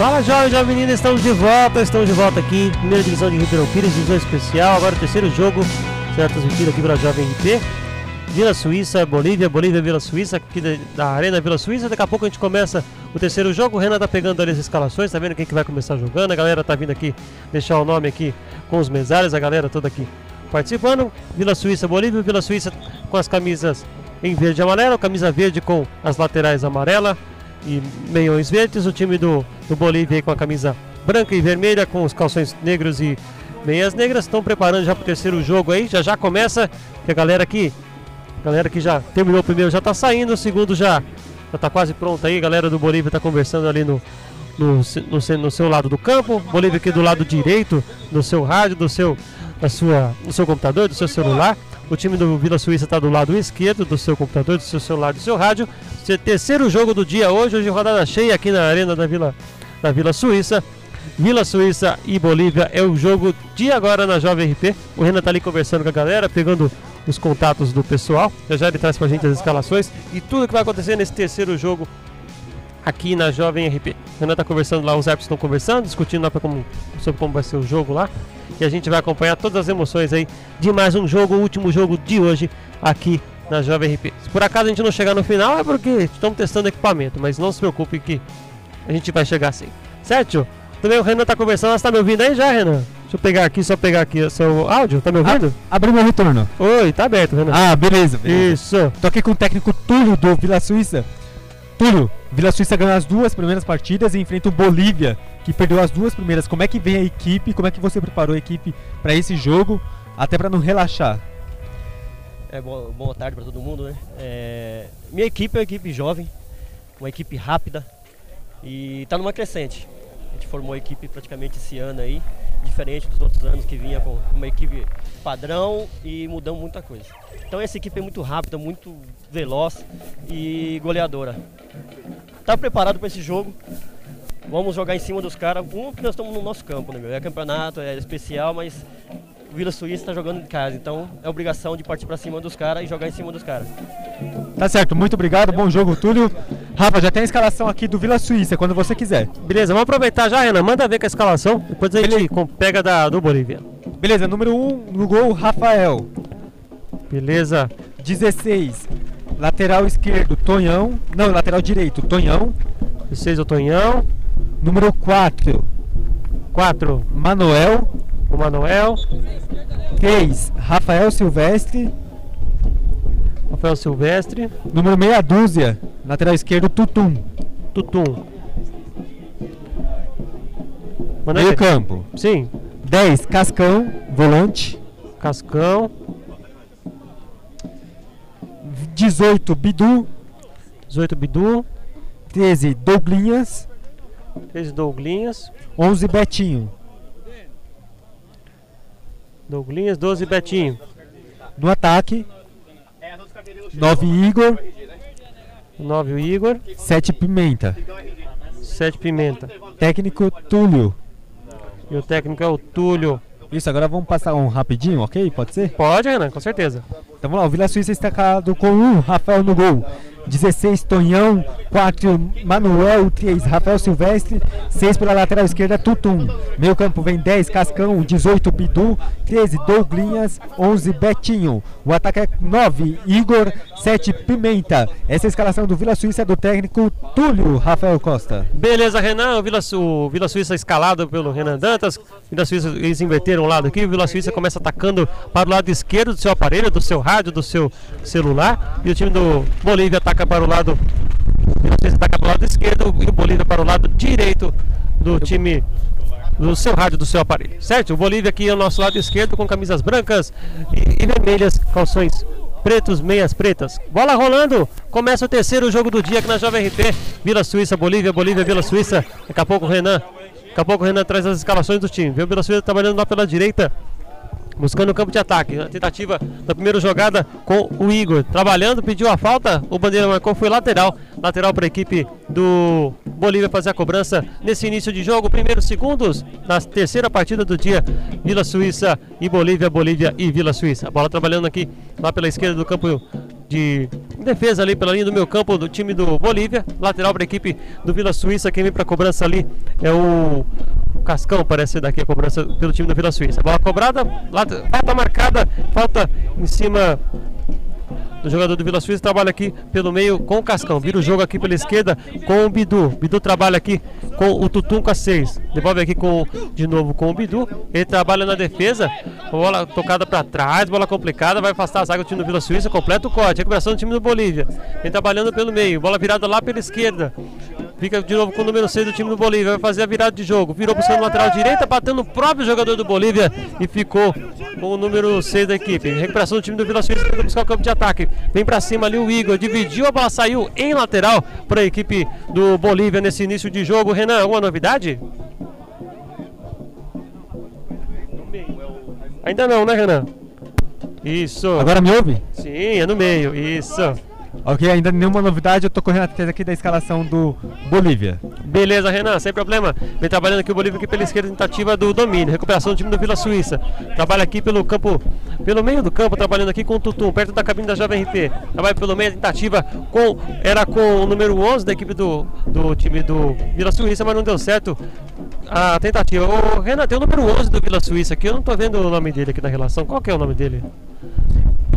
Fala jovem, jovem menina, estamos de volta, estamos de volta aqui, primeira divisão de Ribeirão Pires, divisão especial, agora o terceiro jogo, será transmitido aqui pela Jovem RP. Vila Suíça, Bolívia, Bolívia, Vila Suíça, aqui da, da Arena Vila Suíça. Daqui a pouco a gente começa o terceiro jogo. O Renan tá pegando ali as escalações, tá vendo quem que vai começar jogando. A galera tá vindo aqui deixar o nome aqui com os mesários, a galera toda aqui participando. Vila Suíça, Bolívia, Vila Suíça com as camisas em verde e amarelo, camisa verde com as laterais amarela e meiões verdes. O time do, do Bolívia com a camisa branca e vermelha com os calções negros e meias negras. Estão preparando já para o terceiro jogo aí. Já já começa. Que a galera aqui, a galera que já terminou o primeiro já está saindo, o segundo já já está quase pronto aí. A galera do Bolívia está conversando ali no, no, no, no seu lado do campo. Bolívia aqui do lado direito do seu rádio, do seu, da sua, do seu computador, do seu celular. O time do Vila Suíça está do lado esquerdo do seu computador, do seu celular, do seu rádio. Esse Terceiro jogo do dia hoje, hoje rodada cheia aqui na arena da Vila, da Vila Suíça. Vila Suíça e Bolívia é o jogo de agora na Jovem RP. O Renan tá ali conversando com a galera, pegando os contatos do pessoal. Já já ele traz pra gente as escalações e tudo que vai acontecer nesse terceiro jogo aqui na Jovem RP. O Renan tá conversando lá, os árbitros estão conversando, discutindo lá como, sobre como vai ser o jogo lá. E a gente vai acompanhar todas as emoções aí de mais um jogo, o último jogo de hoje aqui na Jovem RP. Se por acaso a gente não chegar no final é porque estamos testando equipamento, mas não se preocupe que a gente vai chegar sim. Certo? Também o Renan tá conversando, você tá me ouvindo aí já, Renan? Deixa eu pegar aqui, só pegar aqui o seu áudio, tá me ouvindo? Abriu meu retorno. Oi, tá aberto, Renan. Ah, beleza, beleza. Isso. Tô aqui com o técnico Túlio do Vila Suíça. Túlio, Vila Suíça ganhou as duas primeiras partidas e enfrenta o Bolívia, que perdeu as duas primeiras. Como é que vem a equipe? Como é que você preparou a equipe para esse jogo? Até para não relaxar. É, boa, boa tarde para todo mundo, né? É, minha equipe é uma equipe jovem, uma equipe rápida e está numa crescente. Gente formou a equipe praticamente esse ano aí, diferente dos outros anos que vinha com uma equipe padrão e mudamos muita coisa. Então essa equipe é muito rápida, muito veloz e goleadora. Tá preparado para esse jogo? Vamos jogar em cima dos caras. Um, que nós estamos no nosso campo, né, meu? É campeonato, é especial, mas o Vila Suíça está jogando em casa, então é obrigação de partir para cima dos caras e jogar em cima dos caras. Tá certo, muito obrigado, bom jogo, Túlio. Rafa, já tem a escalação aqui do Vila Suíça, quando você quiser. Beleza, vamos aproveitar já, Renan. Manda ver com a escalação. Depois a gente pega da, do Bolívia. Beleza, número 1 um, no gol, Rafael. Beleza. 16, lateral esquerdo, Tonhão. Não, lateral direito, Tonhão. 16 o Tonhão. Número 4, 4 Manuel. Manuel. 3, Rafael Silvestre. Rafael Silvestre. Número meia dúzia, lateral esquerdo, Tutum. Tutum. Manda Meio campo. Sim. 10, Cascão, volante. Cascão. 18, Bidu. 18 Bidu. 13, Douglinhas. 13 Douglinhas. 11, Betinho. Douglinhas, 12 Betinho. No ataque, 9, Igor. 9 o Igor. 7, Pimenta. 7 Pimenta. Técnico, Túlio. E o técnico é o Túlio. Isso, agora vamos passar um rapidinho, ok? Pode ser? Pode, Renan, com certeza. Então vamos lá, o Vila Suíça está calado com 1, Rafael no gol. 16, Tonhão. 4, Manuel. 3, Rafael Silvestre. 6 pela lateral esquerda, Tutum. Meio campo vem 10, Cascão. 18, Bidu. 13, Douglinhas. 11, Betinho. O ataque é 9, Igor. 7, Pimenta. Essa é a escalação do Vila Suíça do técnico Túlio Rafael Costa. Beleza, Renan. O Vila, Su- Vila Suíça escalado pelo Renan Dantas. Vila Suíça, eles inverteram o lado aqui. O Vila Suíça começa atacando para o lado esquerdo do seu aparelho, do seu rádio, do seu celular. E o time do Bolívia ataca para o lado. Ataca para o lado esquerdo e o Bolívia para o lado direito do time. Do seu rádio, do seu aparelho, certo? O Bolívia aqui é o nosso lado esquerdo com camisas brancas e, e vermelhas, calções pretos, meias pretas. Bola rolando, começa o terceiro jogo do dia aqui na Jovem RP. Vila Suíça, Bolívia, Bolívia, Vila Suíça. Daqui a pouco o Renan. Daqui a pouco o Renan traz as escalações do time. O Vila Suíça trabalhando lá pela direita. Buscando o campo de ataque. A tentativa da primeira jogada com o Igor. Trabalhando, pediu a falta. O Bandeira marcou, foi lateral. Lateral para a equipe do Bolívia fazer a cobrança nesse início de jogo. Primeiros segundos da terceira partida do dia. Vila Suíça e Bolívia, Bolívia e Vila Suíça. A bola trabalhando aqui lá pela esquerda do campo de defesa ali pela linha do meu campo do time do Bolívia. Lateral para a equipe do Vila Suíça. Quem vem para a cobrança ali é o, Cascão, parece daqui a cobrança pelo time do Vila Suíça. Bola cobrada, falta marcada, falta em cima do jogador do Vila Suíça, trabalha aqui pelo meio com o Cascão. Vira o jogo aqui pela esquerda com o Bidu. Bidu trabalha aqui com o Tutum com a 6. Devolve aqui com, de novo com o Bidu. Ele trabalha na defesa. Bola tocada para trás, bola complicada. Vai afastar a zaga do time do Vila Suíça. Completa o corte. Recuperação do time do Bolívia. Vem trabalhando pelo meio. Bola virada lá pela esquerda. Fica de novo com o número 6 do time do Bolívia. Vai fazer a virada de jogo. Virou buscando o lateral direita, batendo o próprio jogador do Bolívia e ficou com o número 6 da equipe. Recuperação do time do Vila Suíça tenta buscar o campo de ataque. Vem para cima ali o Igor. Dividiu, a bola saiu em lateral para a equipe do Bolívia nesse início de jogo. Renan, alguma novidade? Ainda não, né, Renan? Isso. Agora me ouve? Sim, é no meio. Isso. Ok, ainda nenhuma novidade, eu tô correndo atrás aqui da escalação do Bolívia. Beleza, Renan, sem problema. Vem trabalhando aqui o Bolívia aqui pela esquerda, tentativa do domínio. Recuperação do time do Vila Suíça. Trabalha aqui pelo campo, pelo meio do campo, trabalhando aqui com o Tutum, perto da cabine da Jovem. Trabalha pelo meio, tentativa com, era com o número 11 da equipe do, do time do Vila Suíça, mas não deu certo a tentativa. Ô, Renan, tem o número 11 do Vila Suíça aqui, eu não tô vendo o nome dele aqui na relação. Qual que é o nome dele?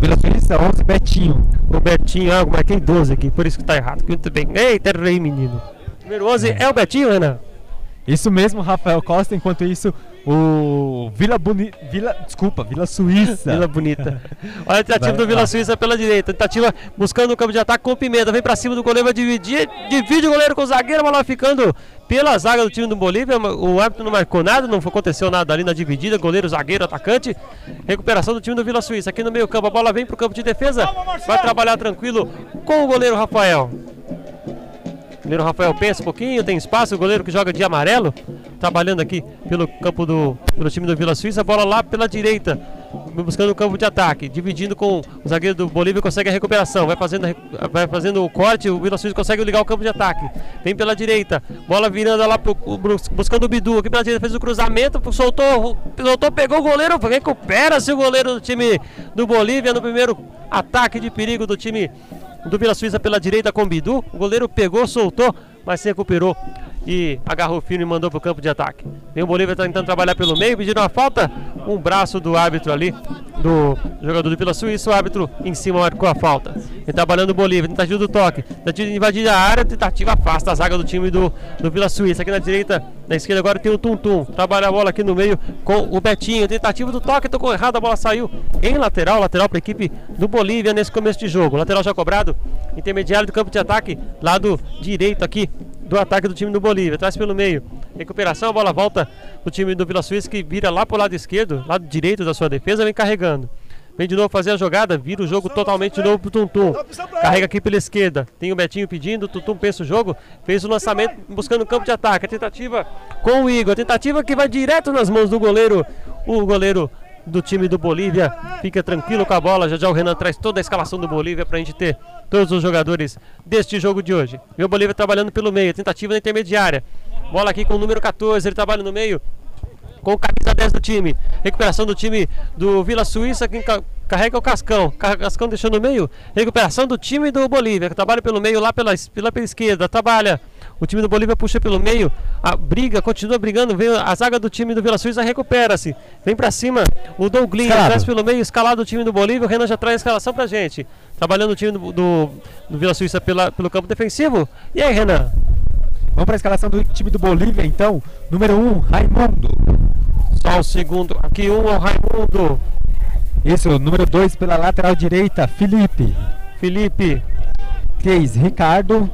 Vila Suíça 11, Betinho. O Betinho, ah, marquei 12 aqui, por isso que tá errado. Muito bem. Eita, errei, menino. Número 11 é, é o Betinho, Renan? Isso mesmo, Rafael Costa. Enquanto isso, o Vila Bonita. Vila, desculpa, Vila Suíça. Vila Bonita. Olha a tentativa do Vila Suíça pela direita. Tentativa buscando o campo de ataque com o Pimenta. Vem pra cima do goleiro, vai dividir. Divide o goleiro com o zagueiro, a bola ficando pela zaga do time do Bolívia. O árbitro não marcou nada, não aconteceu nada ali na dividida. Goleiro, zagueiro, atacante. Recuperação do time do Vila Suíça. Aqui no meio campo, a bola vem pro campo de defesa. Vai trabalhar tranquilo com o goleiro Rafael. O goleiro Rafael pensa um pouquinho, tem espaço, o goleiro que joga de amarelo, trabalhando aqui pelo campo do pelo time do Vila Suíça, bola lá pela direita, buscando o campo de ataque, dividindo com o zagueiro do Bolívia, consegue a recuperação, vai fazendo, vai fazendo o corte, o Vila Suíça consegue ligar o campo de ataque, vem pela direita, bola virando lá pro, buscando o Bidu, aqui pela direita fez o cruzamento, soltou, soltou, pegou o goleiro, recupera-se o goleiro do time do Bolívia no primeiro ataque de perigo do time do Vila Suíça pela direita com Bidu. O goleiro pegou, soltou, mas se recuperou e agarrou firme e mandou para o campo de ataque. Vem o Bolívia tá tentando trabalhar pelo meio, pedindo uma falta. Um braço do árbitro ali, do jogador do Vila Suíça. O árbitro em cima marcou a falta. Vem trabalhando o Bolívia, tentativa do toque. Tentativa de invadir a área, tentativa afasta a zaga do time do, do Vila Suíça. Aqui na direita, na esquerda agora tem o Tum Tum. Trabalha a bola aqui no meio com o Betinho. Tentativa do toque, tocou errado, a bola saiu em lateral. Lateral para a equipe do Bolívia nesse começo de jogo. Lateral já cobrado, intermediário do campo de ataque, lado direito aqui do ataque do time do Bolívia. Traz pelo meio. Recuperação, a bola volta do time do Vila Suíça que vira lá pro lado esquerdo, lado direito da sua defesa, vem carregando. Vem de novo fazer a jogada, vira o jogo totalmente de novo pro Tuntum. Carrega aqui pela esquerda. Tem o Betinho pedindo, o Tuntum pensa o jogo. Fez o lançamento buscando o campo de ataque. A tentativa com o Igor. A tentativa que vai direto nas mãos do goleiro. O goleiro do time do Bolívia. Fica tranquilo com a bola. Já já o Renan traz toda a escalação do Bolívia para a gente ter todos os jogadores deste jogo de hoje. Meu Bolívia trabalhando pelo meio, tentativa na intermediária. Bola aqui com o número 14, ele trabalha no meio com o camisa 10 do time. Recuperação do time do Vila Suíça, quem carrega o Cascão. Cascão deixou no meio. Recuperação do time do Bolívia, que trabalha pelo meio lá pela, pela, pela esquerda. Trabalha o time do Bolívia puxa pelo meio, a briga, continua brigando, vem a zaga do time do Vila Suíça recupera-se. Vem para cima o Douglas, traz pelo meio, escalado o time do Bolívia, o Renan já traz a escalação pra gente. Trabalhando o time do, do, do Vila Suíça pela, pelo campo defensivo. E aí, Renan? Vamos para a escalação do time do Bolívia, então. Número 1, um, Raimundo. Só o segundo. Aqui um é o Raimundo. Isso, número 2 pela lateral direita, Felipe. Felipe. 3, Ricardo.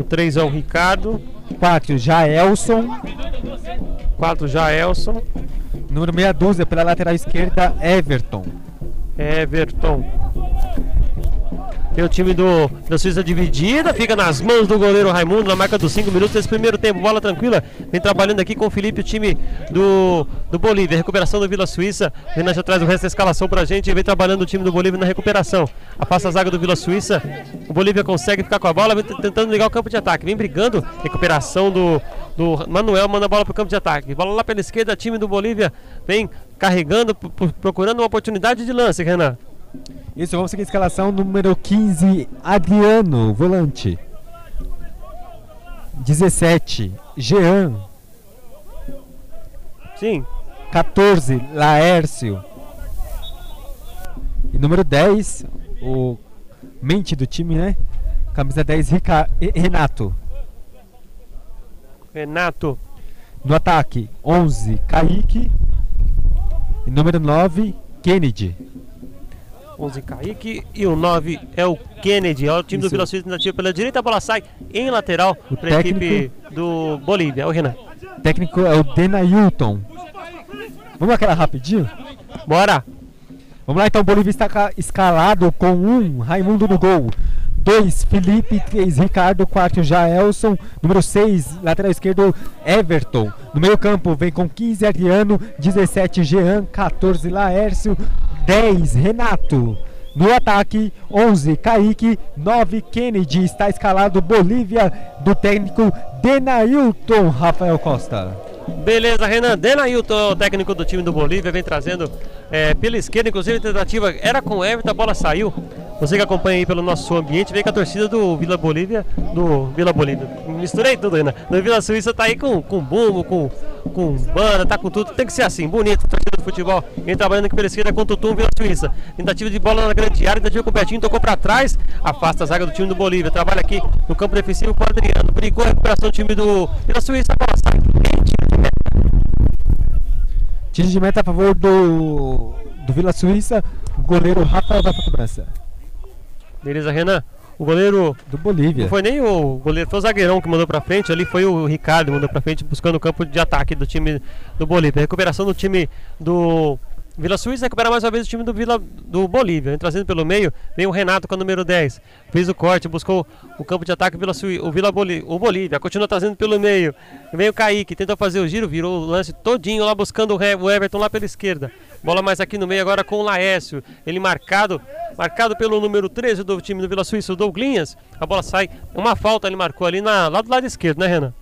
O 3 é o Ricardo. 4, Jaelson. 4, Jaelson. Número meia dúzia pela lateral esquerda, Everton. Everton. Tem o time do, da Suíça dividida, fica nas mãos do goleiro Raimundo na marca dos 5 minutos desse primeiro tempo. Bola tranquila, vem trabalhando aqui com o Felipe, o time do, do Bolívia. Recuperação do Vila Suíça. Renan já traz o resto da escalação pra gente vem trabalhando o time do Bolívia na recuperação. Afasta a zaga do Vila Suíça. O Bolívia consegue ficar com a bola, vem tentando ligar o campo de ataque. Vem brigando. Recuperação do, do Manuel, manda a bola pro campo de ataque. Bola lá pela esquerda, time do Bolívia vem carregando, procurando uma oportunidade de lance, Renan. Isso, vamos seguir a escalação número 15, Adriano, volante. 17, Jean. Sim. 14, Laércio. E número 10, o mente do time, né? Camisa 10, Rica Renato. Renato. No ataque, 11, Kaique. E número 9, Kennedy. 11 Kaique e o 9 é o Kennedy. Olha o time Isso. do Vila Suíça tentativa pela direita, a bola sai em lateral para a equipe do Bolívia. É o Renan. Técnico é o Denailton. Vamos aquela rapidinho? Bora! Vamos lá então, o Bolívia está ca- escalado com um Raimundo no gol. 2, Felipe, 3, Ricardo, 4, Jaelson, número 6, lateral esquerdo, Everton. No meio campo vem com 15, Adriano, 17, Jean, 14, Laércio, 10, Renato. No ataque, 11, Kaique, 9, Kennedy. Está escalado Bolívia do técnico Denailton Rafael Costa. Beleza, Renan. Denailton, técnico do time do Bolívia, vem trazendo é, pela esquerda, inclusive tentativa era com o Everton, a bola saiu. Você que acompanha aí pelo nosso ambiente, vê que a torcida do Vila Bolívia, do Vila Bolívia, misturei tudo, Renan. Do Vila Suíça tá aí com, com bumbo, com, com banda, tá com tudo. Tem que ser assim, bonito, torcida do futebol. Vem trabalhando aqui pela esquerda com o Tutum, Vila Suíça. Tentativa de bola na grande área, tentativa com o Betinho, tocou pra trás, afasta a zaga do time do Bolívia. Trabalha aqui no campo defensivo com o Adriano. Brigou a recuperação do time do Vila Suíça, bola sai. Tiro de meta. A favor do, do Vila Suíça. O goleiro Rafael para cobrança. Beleza, Renan. O goleiro Do Bolívia. não foi nem o goleiro, foi o zagueirão que mandou pra frente. Ali foi o Ricardo que mandou pra frente buscando o campo de ataque do time do Bolívia. Recuperação do time do Vila Suíça recupera mais uma vez o time do Vila do Bolívia. Trazendo pelo meio, vem o Renato com o número 10. Fez o corte, buscou o campo de ataque Vila Suí, o Vila Boli, o Bolívia. Continua trazendo pelo meio. Vem o Kaique, tentou fazer o giro, virou o lance todinho lá buscando o Everton lá pela esquerda. Bola mais aqui no meio agora com o Laércio. Ele marcado, marcado pelo número 13 do time do Vila Suíça, o Douglinhas. A bola sai, uma falta ele marcou ali na, lá do lado esquerdo, né, Renan?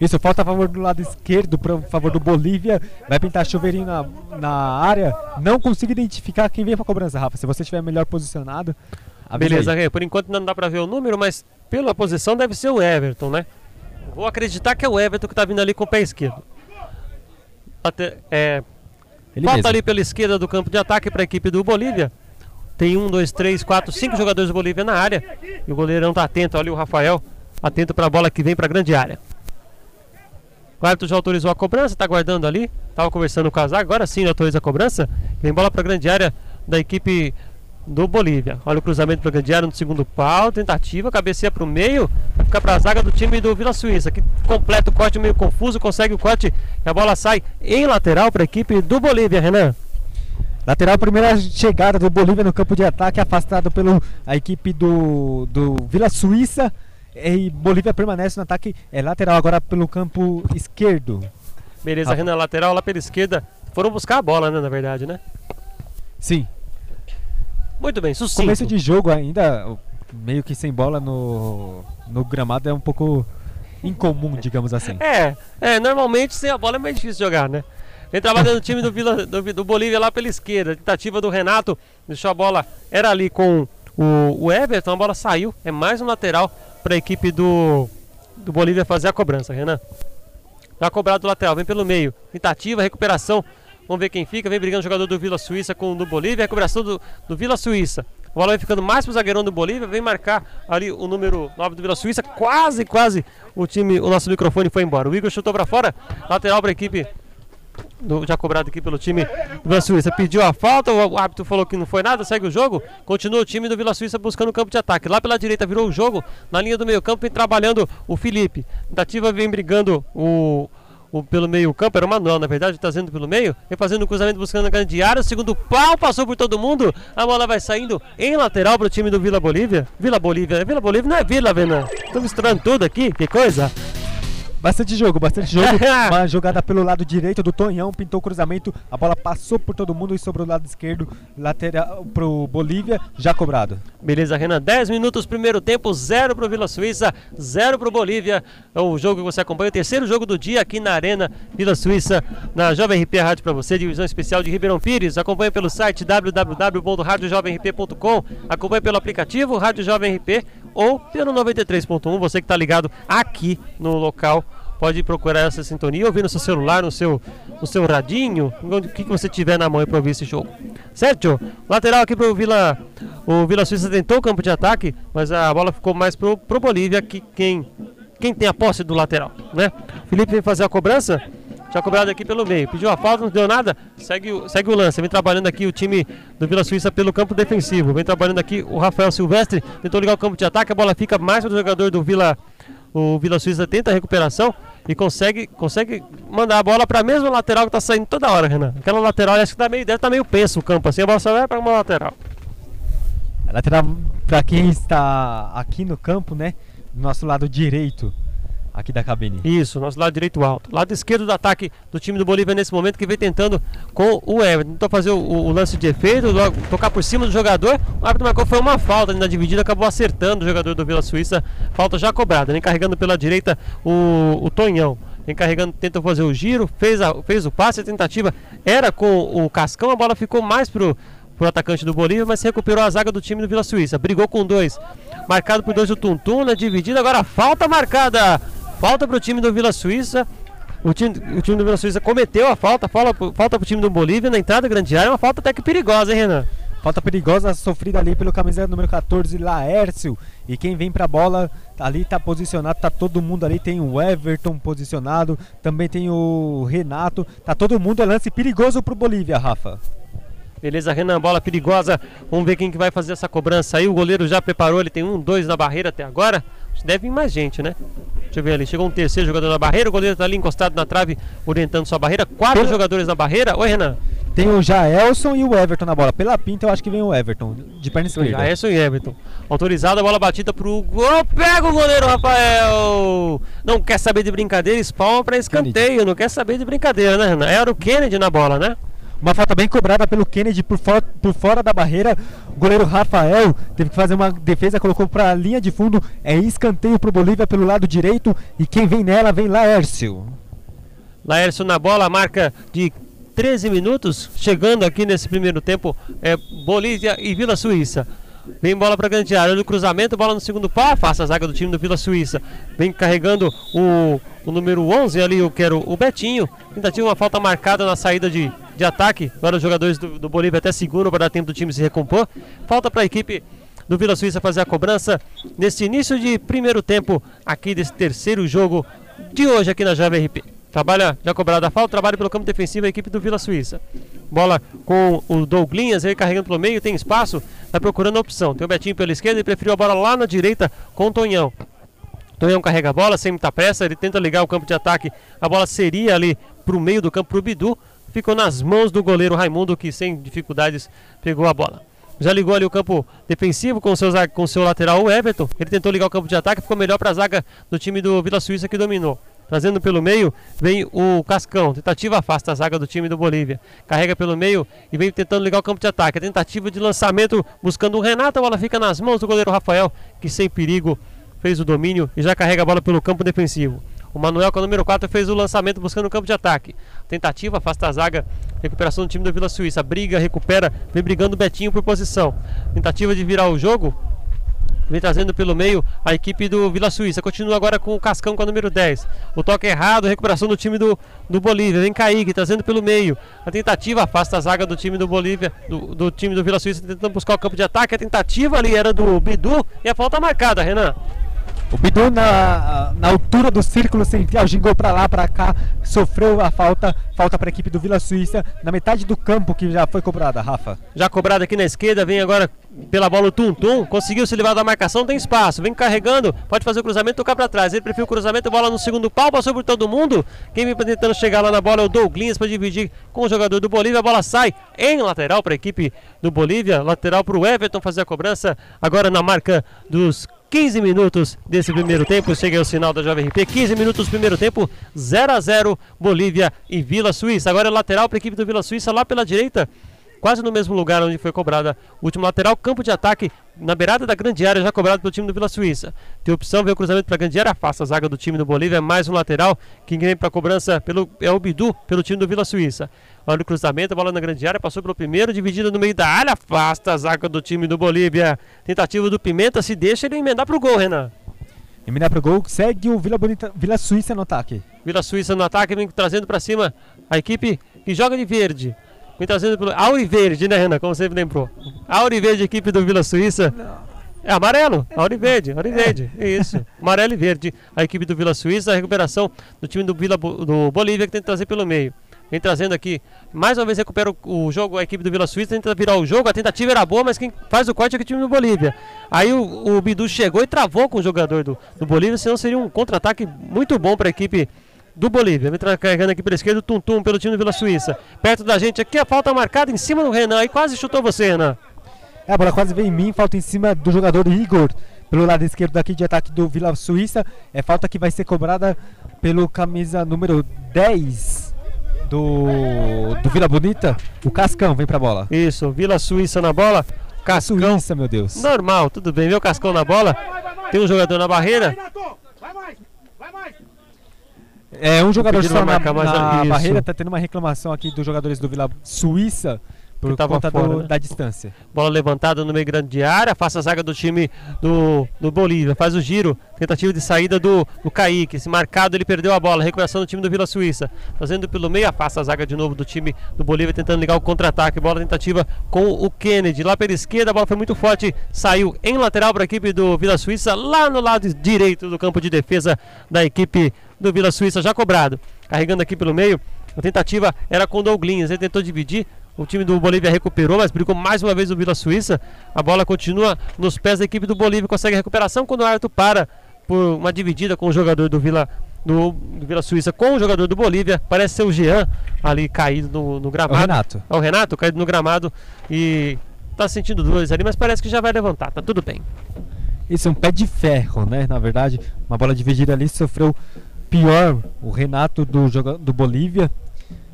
Isso, falta a favor do lado esquerdo, para favor do Bolívia. Vai pintar chuveirinho na, na área. Não consigo identificar quem vem para cobrança, Rafa. Se você estiver melhor posicionado. Beleza. Por enquanto não dá pra ver o número, mas pela posição deve ser o Everton, né? Vou acreditar que é o Everton que tá vindo ali com o pé esquerdo. Até, é, Ele falta mesmo. ali pela esquerda do campo de ataque para a equipe do Bolívia. Tem um, dois, três, quatro, cinco jogadores do Bolívia na área. E o goleirão tá atento ali, o Rafael, atento para a bola que vem para a grande área. O árbitro já autorizou a cobrança, tá aguardando ali. Tava conversando com o Azar, agora sim autoriza a cobrança. Vem bola para a grande área da equipe do Bolívia. Olha o cruzamento para a grande área no segundo pau, tentativa, cabeceia para o meio, vai ficar para a zaga do time do Vila Suíça, que completa o corte meio confuso, consegue o corte e a bola sai em lateral para a equipe do Bolívia, Renan. Lateral, primeira chegada do Bolívia no campo de ataque, afastado pela equipe do, do Vila Suíça. E Bolívia permanece no ataque, é lateral agora pelo campo esquerdo. Beleza, Ah. Renan, lateral lá pela esquerda. Foram buscar a bola, né, na verdade, né? Sim, Muito bem, sucinto. começo de jogo ainda, meio que sem bola no, no gramado é um pouco incomum, digamos assim. É, é, normalmente sem a bola é mais difícil jogar, né? Vem trabalhando o time do, Vila, do, do Bolívia lá pela esquerda. Tentativa do Renato, deixou a bola, era ali com o, o Everton, a bola saiu. É mais um lateral para a equipe do, do Bolívia fazer a cobrança, Renan. Já cobrado do lateral, vem pelo meio. Tentativa, recuperação. Vamos ver quem fica. Vem brigando o jogador do Vila Suíça com o do Bolívia. Recuperação do, do Vila Suíça. A bola vai ficando mais pro zagueirão do Bolívia. Vem marcar ali o número 9 do Vila Suíça. Quase, quase o time, o nosso microfone foi embora. O Igor chutou para fora. Lateral para a equipe do- já cobrado aqui pelo time do Vila Suíça. Pediu a falta, o árbitro falou que não foi nada, segue o jogo. Continua o time do Vila Suíça buscando o campo de ataque. Lá pela direita virou o jogo, na linha do meio campo vem trabalhando o Felipe. Tentativa vem brigando o, o pelo meio campo, era o Manuel na verdade, trazendo pelo meio. Vem fazendo o cruzamento buscando a grande área. Segundo pau passou por todo mundo. A bola vai saindo em lateral para o time do Vila Bolívia. Vila Bolívia, Vila Bolívia não é Vila, Venan. Estou misturando tudo aqui, que coisa. Bastante jogo, bastante jogo. Uma jogada pelo lado direito do Tonhão, pintou o cruzamento, a bola passou por todo mundo e sobre o lado esquerdo, lateral pro Bolívia, já cobrado. Beleza, Renan. 10 minutos, primeiro tempo, 0 pro Vila Suíça, 0 pro Bolívia. É o jogo que você acompanha, o terceiro jogo do dia aqui na Arena Vila Suíça, na Jovem RP Rádio para você, divisão especial de Ribeirão Pires. Acompanhe pelo site www.radiojovemrp.com, acompanhe pelo aplicativo Rádio Jovem RP ou pelo 93.1, você que está ligado aqui no local pode procurar essa sintonia, ouvir no seu celular, no seu, no seu radinho, o que, que você tiver na mão para ouvir esse jogo. Certo? Lateral aqui para o Vila. O Vila Suíça tentou o campo de ataque, mas a bola ficou mais pro, pro Bolívia, que quem, quem tem a posse do lateral, né? Felipe vem fazer a cobrança. Já cobrado aqui pelo meio. Pediu a falta, não deu nada. Segue, segue o lance. Vem trabalhando aqui o time do Vila Suíça pelo campo defensivo. Vem trabalhando aqui o Rafael Silvestre. Tentou ligar o campo de ataque. A bola fica mais para o jogador do Vila. O Vila Suíça tenta a recuperação e consegue, consegue mandar a bola para a mesma lateral que está saindo toda hora, Renan. Aquela lateral, acho que tá meio, deve estar tá meio penso o campo assim. A bola só vai para uma lateral. A lateral, para quem está aqui no campo, né? Do nosso lado direito aqui da cabine. Isso, nosso lado direito alto. Lado esquerdo do ataque do time do Bolívia nesse momento que vem tentando com o Everton. Tentou fazer o, o, lance de efeito, logo, tocar por cima do jogador. O árbitro marcou foi uma falta na dividida, acabou acertando o jogador do Vila Suíça. Falta já cobrada, nem carregando pela direita o, o Tonhão. Vem carregando, tenta fazer o giro, fez, a, fez o passe, a tentativa era com o Cascão, a bola ficou mais pro pro atacante do Bolívia, mas recuperou a zaga do time do Vila Suíça. Brigou com dois. Marcado por dois o Tuntum na dividida. Agora falta marcada Falta para o time do Vila Suíça. O time, o time do Vila Suíça cometeu a falta, falta, falta para o time do Bolívia na entrada da grande área, uma falta até que perigosa, hein, Renan? Falta perigosa sofrida ali pelo camiseta número 14, Laércio. E quem vem para a bola ali está posicionado, tá todo mundo ali. Tem o Everton posicionado, também tem o Renato. Tá todo mundo, é lance perigoso para o Bolívia, Rafa. Beleza, Renan, bola perigosa. Vamos ver quem que vai fazer essa cobrança aí. O goleiro já preparou, ele tem um, dois na barreira até agora. Deve vir mais gente, né? Deixa eu ver ali. Chegou um terceiro jogador na barreira. O goleiro está ali encostado na trave, orientando sua barreira. Quatro Pela... jogadores na barreira. Oi, Renan. Tem o Jaelson e o Everton na bola. Pela pinta, eu acho que vem o Everton, de perna esquerda. Jaelson e Everton. Autorizado, a bola batida pro gol. Pega o goleiro, Rafael! Não quer saber de brincadeira, espalma para escanteio. Kennedy. Não quer saber de brincadeira, né, Renan? Era o Kennedy na bola, né? Uma falta bem cobrada pelo Kennedy por, for, por fora da barreira. O goleiro Rafael teve que fazer uma defesa, colocou para a linha de fundo. É escanteio para o Bolívia pelo lado direito. E quem vem nela vem Laércio. Laércio na bola, marca de 13 minutos. Chegando aqui nesse primeiro tempo, é Bolívia e Vila Suíça. Vem bola para grande área no cruzamento, bola no segundo pau, afasta a zaga do time do Vila Suíça. Vem carregando o, o número 11 ali, eu quero o Betinho. Tentativa uma falta marcada na saída de, de ataque. Agora os jogadores do, do Bolívia até seguram para dar tempo do time se recompor. Falta para a equipe do Vila Suíça fazer a cobrança nesse início de primeiro tempo aqui desse terceiro jogo de hoje aqui na Jovem RP. Trabalha já cobrada a falta, trabalha pelo campo defensivo a equipe do Vila Suíça. Bola com o Douglinhas, ele carregando pelo meio, tem espaço, está procurando a opção. Tem o Betinho pela esquerda, ele preferiu a bola lá na direita com o Tonhão. Tonhão carrega a bola sem muita pressa, ele tenta ligar o campo de ataque. A bola seria ali para o meio do campo para o Bidu ficou nas mãos do goleiro Raimundo, que sem dificuldades pegou a bola. Já ligou ali o campo defensivo com seu, com seu lateral, o Everton. Ele tentou ligar o campo de ataque, ficou melhor para a zaga do time do Vila Suíça que dominou. Trazendo pelo meio, vem o Cascão. Tentativa afasta a zaga do time do Bolívia. Carrega pelo meio e vem tentando ligar o campo de ataque. A tentativa de lançamento buscando o Renato. A bola fica nas mãos do goleiro Rafael, que sem perigo fez o domínio e já carrega a bola pelo campo defensivo. O Manuel, com o número 4, fez o lançamento buscando o campo de ataque. Tentativa, afasta a zaga. Recuperação do time do Vila Suíça. Briga, recupera. Vem brigando o Betinho por posição. Tentativa de virar o jogo. Vem trazendo pelo meio a equipe do Vila Suíça. Continua agora com o Cascão com o número 10. O toque errado, recuperação do time do, do Bolívia. Vem Kaique, trazendo pelo meio. A tentativa afasta a zaga do time do Bolívia, do, do time do Vila Suíça, tentando buscar o campo de ataque. A tentativa ali era do Bidu e a falta marcada, Renan. O Bidu na, na altura do círculo central gingou para lá, para cá, sofreu a falta, falta para a equipe do Vila Suíça na metade do campo que já foi cobrada, Rafa. Já cobrada aqui na esquerda, vem agora pela bola o Tum Tum, conseguiu se livrar da marcação, tem espaço, vem carregando, pode fazer o cruzamento, tocar para trás. Ele prefere o cruzamento, bola no segundo pau, passou por todo mundo. Quem vem tentando chegar lá na bola é o Douglas para dividir com o jogador do Bolívia. A bola sai em lateral para a equipe do Bolívia, lateral para o Everton fazer a cobrança. Agora na marca dos 15 minutos desse primeiro tempo. Chega o sinal da Jovem RP. 15 minutos primeiro tempo, 0 a 0 Bolívia e Vila Suíça. Agora é lateral para a equipe do Vila Suíça lá pela direita quase no mesmo lugar onde foi cobrada o último lateral, campo de ataque na beirada da grande área, já cobrado pelo time do Vila Suíça. Tem opção, vem o cruzamento para a grande área, afasta a zaga do time do Bolívia, mais um lateral, que vem para a cobrança pelo, é o Bidu, pelo time do Vila Suíça. Olha o cruzamento, a bola na grande área, passou pelo primeiro, dividida no meio da área, afasta a zaga do time do Bolívia. Tentativa do Pimenta, se deixa ele emendar para o gol, Renan. Emendar para o gol, segue o Vila, Bonita, Vila Suíça no ataque. Vila Suíça no ataque, vem trazendo para cima a equipe que joga de verde. Vem trazendo pelo Auriverde, né, Renan? Como você lembrou. Auriverde, equipe do Vila Suíça. É amarelo, Auriverde, Auriverde, é. isso. Amarelo e verde, a equipe do Vila Suíça, a recuperação do time do Vila do Bolívia que tenta trazer pelo meio. Vem trazendo aqui, mais uma vez recupera o, o, jogo, a equipe do Vila Suíça tenta virar o jogo, a tentativa era boa, mas quem faz o corte é o time do Bolívia. Aí o, o Bidu chegou e travou com o jogador do, do Bolívia, senão seria um contra-ataque muito bom para a equipe do Bolívia. Vem carregando aqui pela esquerda o Tum Tum pelo time do Vila Suíça. Perto da gente aqui, a falta marcada em cima do Renan. Aí quase chutou você, Renan. É, a bola quase veio em mim, falta em cima do jogador Igor. Pelo lado esquerdo daqui de ataque do Vila Suíça. É falta que vai ser cobrada pelo camisa número 10 do, do Vila Bonita. O Cascão vem pra bola. Isso, Vila Suíça na bola. Cascão. Suíça, meu Deus. Normal, tudo bem. Vê o Cascão na bola. Tem um jogador na barreira. Vai mais, vai mais. É um jogador só na, na barreira, tá tendo uma reclamação aqui dos jogadores do Vila Suíça por conta fora, do, né? da distância. Bola levantada no meio grande de área, faça a zaga do time do, do Bolívia, faz o giro, tentativa de saída do, do Kaique. Esse marcado ele perdeu a bola, recuperação do time do Vila Suíça, fazendo pelo meio, afasta a zaga de novo do time do Bolívia, tentando ligar o contra-ataque. Bola tentativa com o Kennedy lá pela esquerda, a bola foi muito forte, saiu em lateral para a equipe do Vila Suíça, lá no lado direito do campo de defesa da equipe do Vila Suíça já cobrado. Carregando aqui pelo meio. A tentativa era com o Douglinhas. Ele tentou dividir. O time do Bolívia recuperou, mas brigou mais uma vez o Vila Suíça. A bola continua nos pés da equipe do Bolívia. Consegue a recuperação quando o Arthur para por uma dividida com o jogador do Vila, do, do Vila Suíça com o jogador do Bolívia. Parece ser o Jean ali caído no, no gramado. É o Renato. É o Renato caído no gramado e tá sentindo dores ali, mas parece que já vai levantar. Tá tudo bem. Isso é um pé de ferro, né? Na verdade, uma bola dividida ali sofreu pior o Renato do, do Bolívia,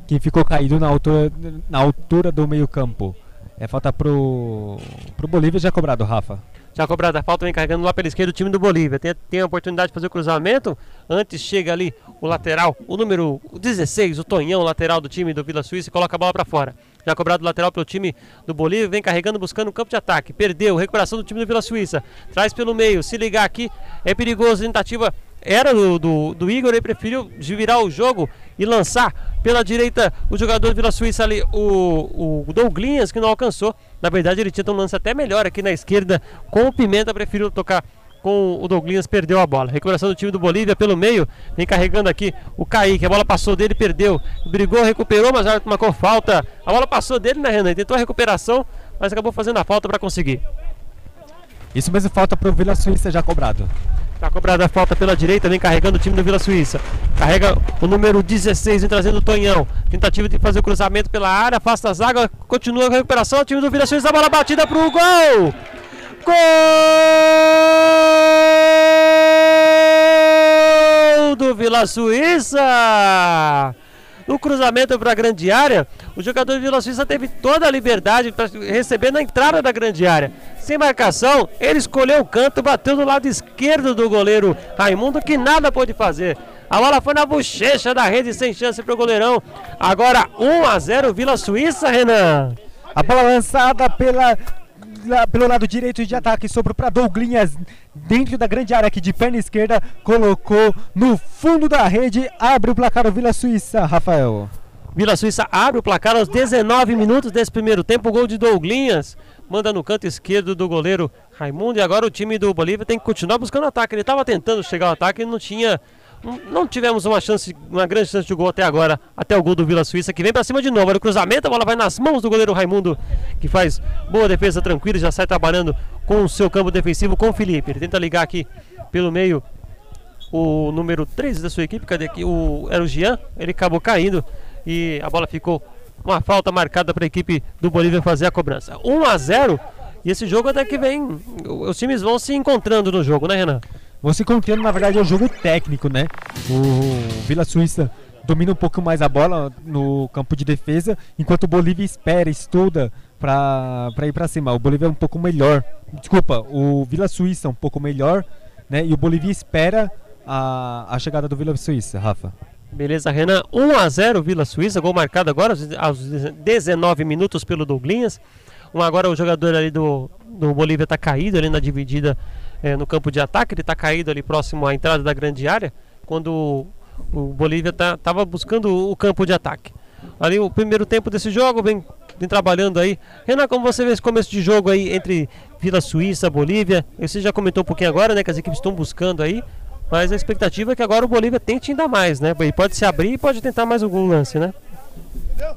que ficou caído na altura, na altura do meio campo. É falta pro, pro Bolívia já cobrado, Rafa. Já cobrada a falta, vem carregando lá pela esquerda o time do Bolívia. Tem, tem a oportunidade de fazer o cruzamento. Antes chega ali o lateral, o número 16, o Tonhão, lateral do time do Vila Suíça, e coloca a bola para fora. Já cobrado lateral pelo time do Bolívia, vem carregando, buscando o campo de ataque. Perdeu, recuperação do time do Vila Suíça. Traz pelo meio, se ligar aqui, é perigoso, tentativa era do, do, do, Igor, ele preferiu virar o jogo e lançar pela direita o jogador do Vila Suíça ali, o, o Douglinhas, que não alcançou. Na verdade, ele tinha um lance até melhor aqui na esquerda, com o Pimenta, preferiu tocar com o Douglinhas, perdeu a bola. Recuperação do time do Bolívia pelo meio, vem carregando aqui o Kaique, a bola passou dele, perdeu, brigou, recuperou, mas a marcou falta. A bola passou dele, né, Renan? Tentou a recuperação, mas acabou fazendo a falta para conseguir. Isso mesmo falta para o Vila Suíça já cobrado. Está cobrada a falta pela direita, vem carregando o time do Vila Suíça. Carrega o número 16, vem trazendo o Tonhão. Tentativa de fazer o cruzamento pela área, afasta a zaga, continua a recuperação. O time do Vila Suíça, a bola batida para o gol! Gol do Vila Suíça! No cruzamento para a grande área, o jogador do Vila Suíça teve toda a liberdade para receber na entrada da grande área. Sem marcação, ele escolheu o canto, bateu no lado esquerdo do goleiro Raimundo, que nada pôde fazer. A bola foi na bochecha da rede, sem chance para o goleirão. Agora 1 a 0 Vila Suíça, Renan. A bola lançada pela pelo lado direito de ataque, sobrou para Douglinhas dentro da grande área aqui de perna esquerda, colocou no fundo da rede, abre o placar o Vila Suíça, Rafael. Vila Suíça abre o placar aos 19 minutos desse primeiro tempo, o gol de Douglinhas, manda no canto esquerdo do goleiro Raimundo e agora o time do Bolívia tem que continuar buscando ataque. Ele estava tentando chegar ao ataque e não tinha não tivemos uma chance, uma grande chance de gol até agora, até o gol do Vila Suíça, que vem para cima de novo. Olha o cruzamento, a bola vai nas mãos do goleiro Raimundo, que faz boa defesa tranquila, já sai trabalhando com o seu campo defensivo com o Felipe. Ele tenta ligar aqui pelo meio o número 13 da sua equipe, cadê aqui? O, era o Jean, ele acabou caindo e a bola ficou uma falta marcada para a equipe do Bolívia fazer a cobrança. 1 a 0 E esse jogo até que vem, os times vão se encontrando no jogo, né, Renan? Vão se encontrando, na verdade, é um jogo técnico, né? O Vila Suíça domina um pouco mais a bola no campo de defesa, enquanto o Bolívia espera, estuda para ir para cima. O Bolívia é um pouco melhor. Desculpa, o Vila Suíça é um pouco melhor, né? E o Bolívia espera a, a chegada do Vila Suíça, Rafa. Beleza, Renan. 1 a 0 Vila Suíça, gol marcado agora aos 19 minutos pelo Douglinhas. Um, agora o jogador ali do, do Bolívia está caído ali na dividida é, no campo de ataque, ele está caído ali próximo à entrada da grande área, quando o, Bolívia estava tá, buscando o campo de ataque. Ali o primeiro tempo desse jogo, vem, vem trabalhando aí. Renan, como você vê esse começo de jogo aí entre Vila Suíça, Bolívia? Você já comentou um pouquinho agora, né, que as equipes estão buscando aí. Mas a expectativa é que agora o Bolívia tente ainda mais, né? Ele pode se abrir e pode tentar mais algum lance, né?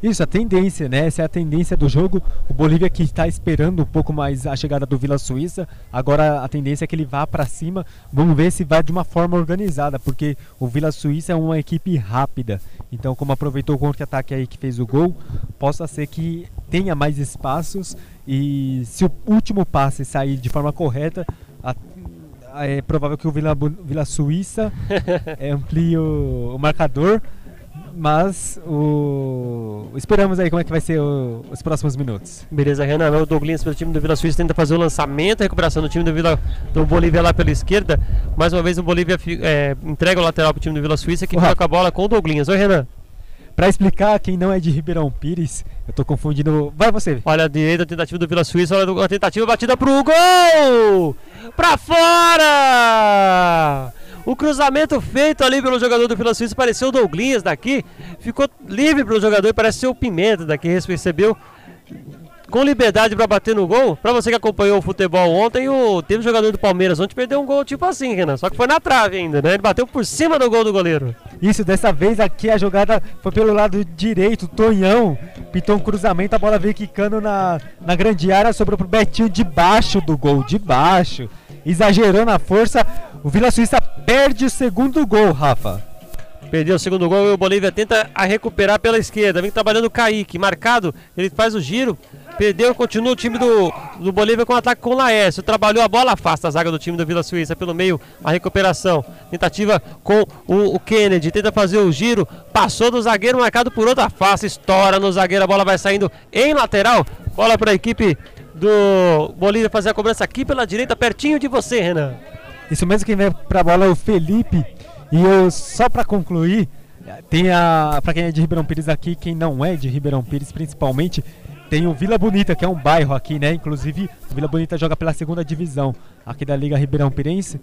Isso, a tendência, né? Essa é a tendência do jogo. O Bolívia que está esperando um pouco mais a chegada do Vila Suíça. Agora a tendência é que ele vá para cima. Vamos ver se vai de uma forma organizada, porque o Vila Suíça é uma equipe rápida. Então, como aproveitou o contra-ataque aí que fez o gol, possa ser que tenha mais espaços e se o último passe sair de forma correta, a, é provável que o Vila, Vila Suíça amplie o, o marcador mas o... esperamos aí como é que vai ser o... os próximos minutos. Beleza, Renan. O Douglas pelo time do Vila Suíça tenta fazer o lançamento, a recuperação do time do, Vila... do Bolívia lá pela esquerda. Mais uma vez o Bolívia é, entrega o lateral para o time do Vila Suíça que com a bola com o Douglas. Oi, Renan. Para explicar quem não é de Ribeirão Pires, eu tô confundindo. Vai você. Olha a direita, a tentativa do Vila Suíça, olha a tentativa batida pro gol! Pra fora! O cruzamento feito ali pelo jogador do Vila Suíça pareceu o Douglas daqui. Ficou livre para o jogador e parece ser o Pimenta daqui. Recebeu com liberdade para bater no gol. Para você que acompanhou o futebol ontem, o teve um jogador do Palmeiras ontem perdeu um gol tipo assim, Renan. Só que foi na trave ainda, né? Ele bateu por cima do gol do goleiro. Isso, dessa vez aqui a jogada foi pelo lado direito. Tonhão pintou um cruzamento, a bola veio quicando na, na grande área, sobrou pro Betinho debaixo do gol, debaixo. Exagerou na força. O Vila Suíça perde o segundo gol, Rafa. Perdeu o segundo gol e o Bolívia tenta a recuperar pela esquerda. Vem trabalhando o Kaique, marcado, ele faz o giro. Perdeu, continua o time do, do Bolívia com ataque com o Laércio. Trabalhou a bola, afasta a zaga do time do Vila Suíça pelo meio, a recuperação. Tentativa com o, o Kennedy, tenta fazer o giro. Passou do zagueiro, marcado por outra face. Estoura no zagueiro, a bola vai saindo em lateral. Bola para a equipe do Bolívia fazer a cobrança aqui pela direita, pertinho de você, Renan. Isso mesmo, quem vai pra bola é o Felipe. E eu, só para concluir, tem a. Pra quem é de Ribeirão Pires aqui, quem não é de Ribeirão Pires principalmente, tem o Vila Bonita, que é um bairro aqui, né? Inclusive, o Vila Bonita joga pela segunda divisão aqui da Liga Ribeirão Pirense.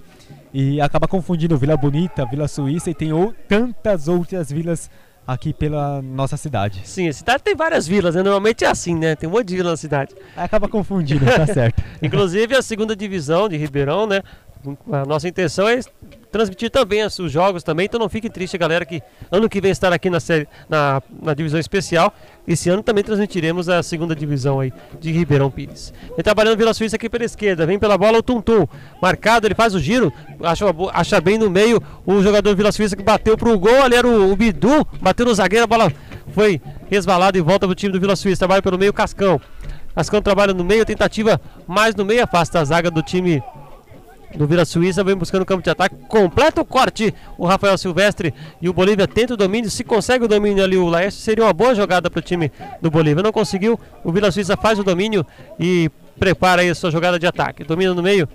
E acaba confundindo Vila Bonita, Vila Suíça e tem ou, tantas outras vilas aqui pela nossa cidade. Sim, a cidade tem várias vilas, né? Normalmente é assim, né? Tem um monte de vila na cidade. acaba confundindo, tá certo. Inclusive a segunda divisão de Ribeirão, né? A nossa intenção é transmitir também os jogos também, então não fique triste, galera, que ano que vem estar aqui na, série, na, na divisão especial. Esse ano também transmitiremos a segunda divisão aí de Ribeirão Pires. Vem trabalhando Vila Suíça aqui pela esquerda, vem pela bola o Tuntum, marcado, ele faz o giro, acha, acha bem no meio o jogador Vila Suíça que bateu pro gol, ali era o, o Bidu, bateu no zagueiro, a bola foi resvalada e volta pro time do Vila Suíça, trabalha pelo meio Cascão. Cascão trabalha no meio, tentativa mais no meio, afasta a zaga do time do Vila Suíça, vem buscando o campo de ataque, completa o corte o Rafael Silvestre e o Bolívia tenta o domínio, se consegue o domínio ali o Laércio, seria uma boa jogada para o time do Bolívia, não conseguiu, o Vila Suíça faz o domínio e prepara aí a sua jogada de ataque, domina no meio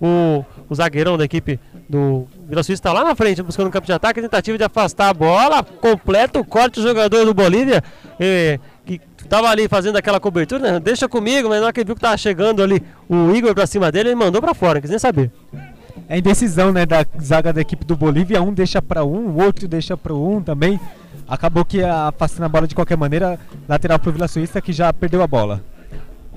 o, o zagueirão da equipe do Vila Suíça. Está lá na frente buscando o campo de ataque, tentativa de afastar a bola, completa o corte o jogador do Bolívia, e, estava ali fazendo aquela cobertura, né? deixa comigo, mas na hora que ele viu que estava chegando ali o Igor para cima dele, ele mandou para fora, quis nem saber. É indecisão, né, da zaga da equipe do Bolívia, um deixa para um, o outro deixa para um também. Acabou que afastando a bola de qualquer maneira, lateral para o Vila Suíça que já perdeu a bola.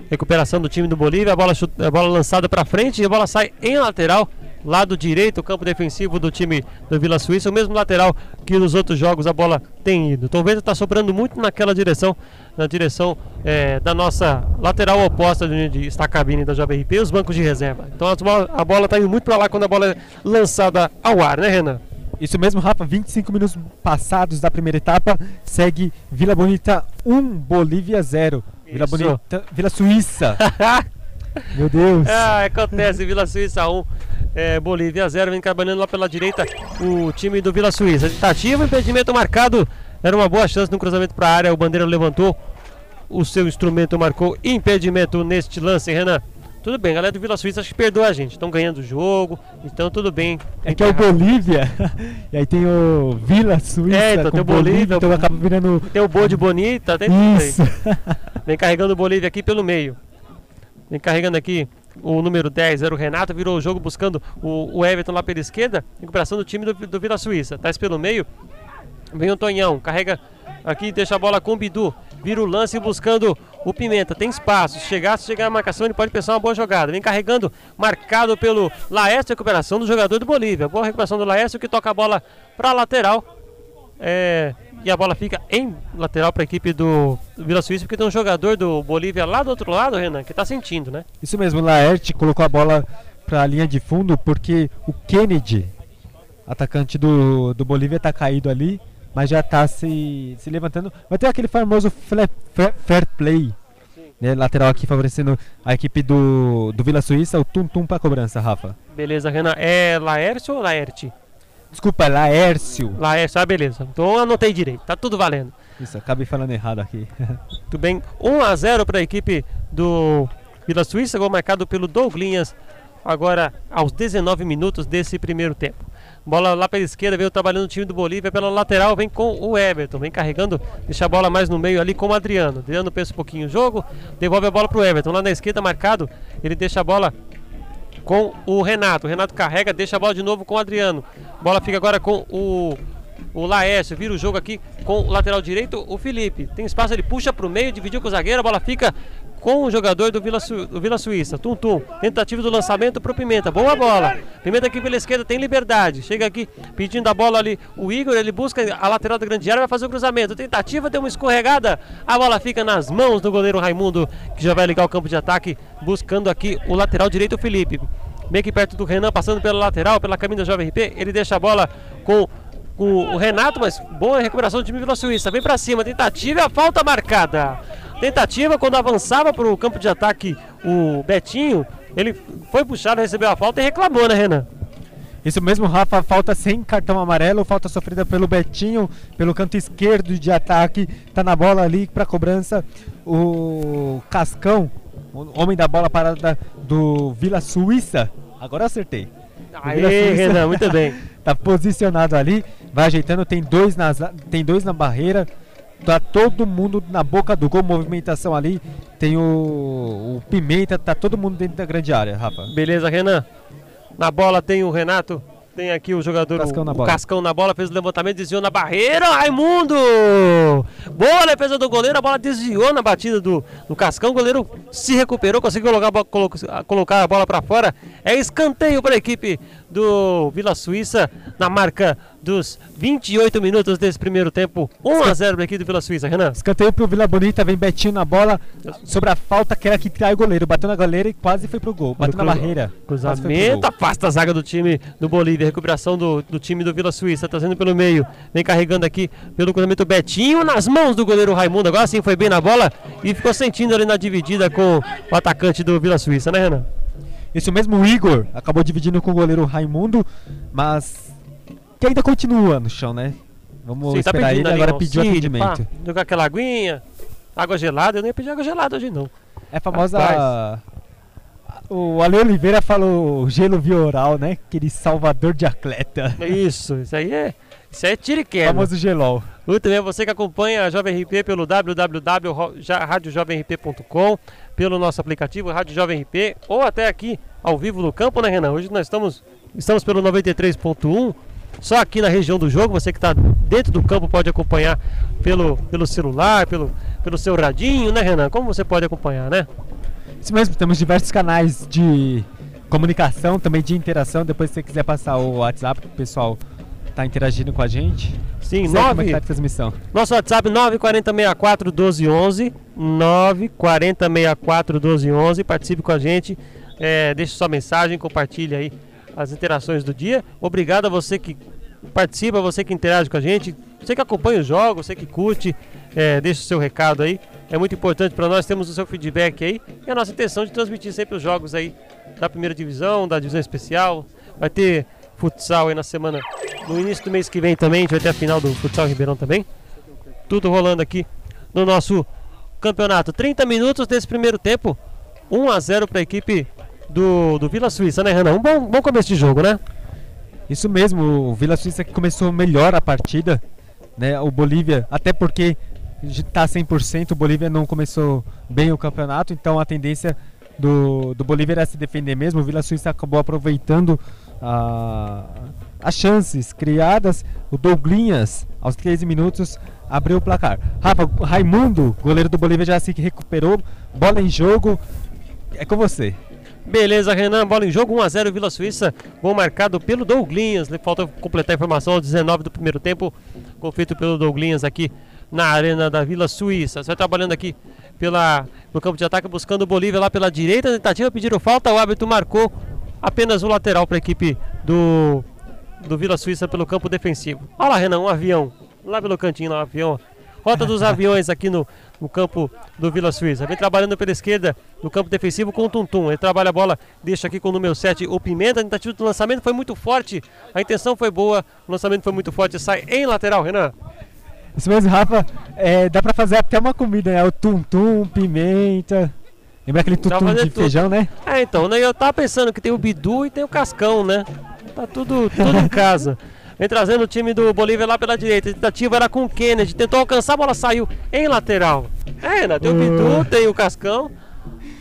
Recuperação do time do Bolívia, a bola, a bola lançada para frente e a bola sai em lateral lado direito, o campo defensivo do time do Vila Suíça, o mesmo lateral que nos outros jogos a bola tem ido. Vento está soprando muito naquela direção, na direção é, da nossa lateral oposta de onde está a cabine da JBRP e os bancos de reserva. Então a bola está indo muito para lá quando a bola é lançada ao ar, né, Renan? Isso mesmo, Rafa. 25 minutos passados da primeira etapa, segue Vila Bonita 1, Bolívia 0. Vila Bonita, Vila Suíça Meu Deus. Ah, acontece, Vila Suíça 1, é, Bolívia 0, vem trabalhando lá pela direita o time do Vila Suíça. Tentativa, impedimento marcado, era uma boa chance no cruzamento para a área, o Bandeira levantou, o seu instrumento marcou impedimento neste lance, Renan. Tudo bem, galera do Vila Suíça acho que perdoa a gente. Estão ganhando o jogo, então tudo bem. É que é o Bolívia, e aí tem o Vila Suíça. É, então tem o Bolívia, então acaba virando. Tem o Bode Bonita, tem Isso. Vem carregando o Bolívia aqui pelo meio. Vem carregando aqui o número 10, era o Renato, virou o jogo buscando o, o Everton lá pela esquerda. Recuperação do time do, do Vila Suíça. Traz pelo meio. Vem o Tonhão, carrega aqui, deixa a bola com o Bidu. Vira o lance buscando o Pimenta. Tem espaço. Chegar, se chegar a marcação, ele pode pensar uma boa jogada. Vem carregando, marcado pelo Laércio, recuperação do jogador do Bolívia. Boa recuperação do Laércio que toca a bola para a lateral. É, e a bola fica em lateral para a equipe do, do Vila Suíça, porque tem um jogador do Bolívia lá do outro lado, Renan, que está sentindo, né? Isso mesmo, o Laerte colocou a bola para a linha de fundo porque o Kennedy, atacante do, do Bolívia, está caído ali, mas já está se, se levantando. Vai ter aquele famoso fle- fair, fair play. Né, lateral aqui favorecendo a equipe do, do Vila Suíça, o Tum Tum para cobrança, Rafa. Beleza, Renan. É Laércio ou Laerte? Desculpa, Laércio. Laércio, ah, beleza. Então eu anotei direito, tá tudo valendo. Isso, acabei falando errado aqui. Tudo bem. 1 a 0 para a equipe do Vila Suíça, gol marcado pelo Douglinhas, agora aos 19 minutos desse primeiro tempo. Bola lá pela esquerda, veio trabalhando o time do Bolívia pela lateral, vem com o Everton, vem carregando, deixa a bola mais no meio ali com o Adriano. Adriano pensa um pouquinho o jogo, devolve a bola para o Everton. Lá na esquerda, marcado, ele deixa a bola com o Renato. O Renato carrega, deixa a bola de novo com o Adriano. Bola fica agora com o, o Laércio. Vira o jogo aqui com o lateral direito, o Felipe. Tem espaço, ele puxa para o meio, dividiu com o zagueiro. A bola fica com o jogador do Vila, do Vila Suíça. Tum Tum. Tentativa do lançamento para o Pimenta. Boa bola. Pimenta aqui pela esquerda tem liberdade. Chega aqui pedindo a bola ali. O Igor, ele busca a lateral da grande área, vai fazer o cruzamento. Tentativa, deu uma escorregada. A bola fica nas mãos do goleiro Raimundo, que já vai ligar o campo de ataque, buscando aqui o lateral direito, o Felipe bem aqui perto do Renan, passando pela lateral, pela caminho da Jovem RP. Ele deixa a bola com, o Renato, mas boa recuperação do time Vila Suíça. Vem pra cima, tentativa e a falta marcada. Tentativa quando avançava para o campo de ataque o Betinho. Ele foi puxado, recebeu a falta e reclamou, né, Renan? Isso mesmo, Rafa, falta sem cartão amarelo, falta sofrida pelo Betinho, pelo canto esquerdo de ataque, tá na bola ali para cobrança o Cascão, o homem da bola parada do Vila Suíça. Agora eu acertei. Aê, Suíça Renan, muito bem. tá posicionado ali, vai ajeitando, tem dois, nas, tem dois na barreira, tá todo mundo na boca do gol, movimentação ali, tem o, o Pimenta, tá todo mundo dentro da grande área, Rafa. Beleza, Renan. Na bola tem o Renato. Tem aqui o jogador, Cascão na o bola. Cascão na bola, fez o levantamento, desviou na barreira, Raimundo! Boa defesa do goleiro, a bola desviou na batida do, do Cascão, o goleiro se recuperou, conseguiu colocar, colocar a bola para fora. É escanteio para a equipe do Vila Suíça na marca dos 28 minutos desse primeiro tempo. 1 a 0 para a equipe do Vila Suíça, Renan. Escanteio pro Vila Bonita, vem Betinho na bola, sobre a falta que era que trai o goleiro, bateu na goleira e quase foi pro gol, bateu na Cruza- barreira. Cruzamento, afasta a zaga do time do Bolívia. Recuperação do, do time do Vila Suíça. Trazendo pelo meio. Vem carregando aqui pelo cruzamento Betinho nas mãos do goleiro Raimundo. Agora sim foi bem na bola e ficou sentindo ali na dividida com o atacante do Vila Suíça, né, Renan? Isso mesmo, o Igor acabou dividindo com o goleiro Raimundo, mas que ainda continua no chão, né? Vamos Sim, tá esperar ele, ali agora pediu auxílio, atendimento. pá, jogar aquela aguinha, água gelada. Eu nem ia pedir água gelada hoje não. É famosa. Rapaz. O Ale Oliveira falou gelo vioral, né? Aquele salvador de atleta. Isso, isso aí é. Isso aí é tiro e queda. famoso gelol. Muito bem, você que acompanha a Jovem RP pelo www.radiojovemrp.com, pelo nosso aplicativo Rádio Jovem RP, ou até aqui ao vivo no campo, né, Renan? Hoje nós estamos, estamos pelo 93.1, só aqui na região do jogo. Você que está dentro do campo pode acompanhar pelo, pelo celular, pelo, pelo seu radinho, né, Renan? Como você pode acompanhar, né? Isso mesmo, temos diversos canais de comunicação, também de interação. Depois, se você quiser passar o WhatsApp, o pessoal tá interagindo com a gente. Sim, Segue como é que 9, tá a transmissão. Nosso WhatsApp 94064 1211. 94064 1211. Participe com a gente. É, deixe sua mensagem, compartilhe aí as interações do dia. Obrigado a você que participa, você que interage com a gente, você que acompanha os jogos, você que curte, é, deixa o seu recado aí. é muito importante para nós, temos o seu feedback aí e a nossa intenção de transmitir sempre os jogos aí da primeira divisão, da divisão especial. Vai ter futsal aí na semana, no início do mês que vem também, a gente vai ter a final do futsal Ribeirão também. Tudo rolando aqui no nosso campeonato. 30 minutos desse primeiro tempo, 1 a 0 para a equipe do, do Vila Suíça, né, Renan? Um bom, bom começo de jogo, né? Isso mesmo, o Vila Suíça que começou melhor a partida, né? O Bolívia, até porque está 100%, o Bolívia não começou bem o campeonato, então a tendência do, do Bolívia era se defender mesmo. O Vila Suíça acabou aproveitando a, as chances criadas. O Douglinhas, aos 13 minutos, abriu o placar. Rafa, Raimundo, goleiro do Bolívia, já se recuperou. Bola em jogo. É com você. Beleza, Renan, bola em jogo, 1x0 Vila Suíça, gol marcado pelo Douglinhas, falta completar a informação aos 19 do primeiro tempo, gol feito pelo Douglinhas aqui na arena da Vila Suíça. Você vai trabalhando aqui pela, no campo de ataque, buscando o Bolívia lá pela direita, tentativa, pediram falta, o árbitro marcou apenas o lateral para a equipe do, do Vila Suíça pelo campo defensivo. Olha lá, Renan, um avião, lá pelo cantinho, um avião, Rota dos aviões aqui no, no campo do Vila Suíça. Vem trabalhando pela esquerda no campo defensivo com o Tuntum. Ele trabalha a bola, deixa aqui com o número 7 o Pimenta. A tentativa do lançamento foi muito forte. A intenção foi boa, o lançamento foi muito forte. Sai em lateral, Renan. Isso mesmo, Rafa. É, dá pra fazer até uma comida, né? O Tuntum, pimenta. Lembra aquele tutum de tudo. feijão, né? É, então, né? Eu tava pensando que tem o Bidu e tem o Cascão, né? Tá tudo, tudo em casa. Vem trazendo o time do Bolívia lá pela direita. A tentativa era com o Kennedy. Tentou alcançar, a bola saiu em lateral. É, né? Tem o Bidu, tem o Cascão.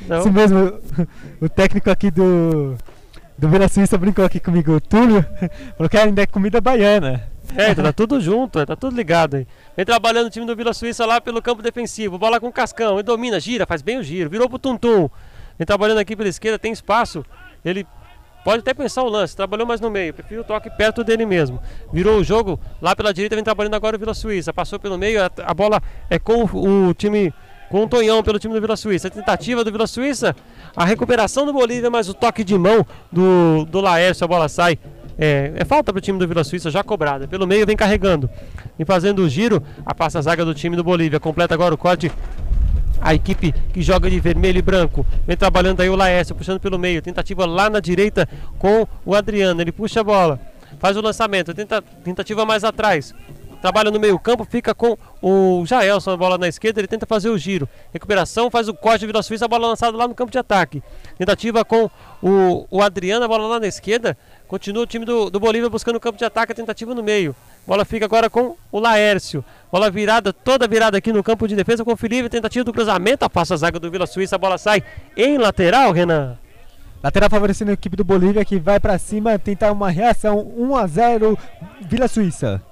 Não. Isso mesmo. O técnico aqui do, do Vila Suíça brincou aqui comigo, o Túlio. Falou que ainda é comida baiana. É, tá tudo junto, tá tudo ligado aí. Vem trabalhando o time do Vila Suíça lá pelo campo defensivo. Bola com o Cascão. Ele domina, gira, faz bem o giro. Virou pro Tuntum. Vem trabalhando aqui pela esquerda, tem espaço. Ele Pode até pensar o lance, trabalhou mais no meio, prefiro o toque perto dele mesmo. Virou o jogo, lá pela direita vem trabalhando agora o Vila Suíça. Passou pelo meio, a, a bola é com o, o time com o Tonhão pelo time do Vila Suíça. A tentativa do Vila Suíça, a recuperação do Bolívia, mas o toque de mão do, do Laércio, a bola sai. É, é falta para o time do Vila Suíça, já cobrada. Pelo meio vem carregando. E fazendo o giro, a passa zaga do time do Bolívia. Completa agora o corte a equipe que joga de vermelho e branco. Vem trabalhando aí o Laércio, puxando pelo meio. Tentativa lá na direita com o Adriano. Ele puxa a bola, faz o lançamento. Tenta, tentativa mais atrás. Trabalha no meio campo, fica com o Jaelson, a bola na esquerda, ele tenta fazer o giro. Recuperação, faz o corte, vira Suíça, a bola lançada lá no campo de ataque. Tentativa com o, o Adriano, a bola lá na esquerda. Continua o time do, do Bolívia buscando o campo de ataque, a tentativa no meio. Bola fica agora com o Laércio. Bola virada, toda virada aqui no campo de defesa com o Felipe. Tentativa do cruzamento, passa a zaga do Vila Suíça. A bola sai em lateral, Renan. Lateral favorecendo a equipe do Bolívia que vai para cima tentar uma reação 1 a 0 Vila Suíça.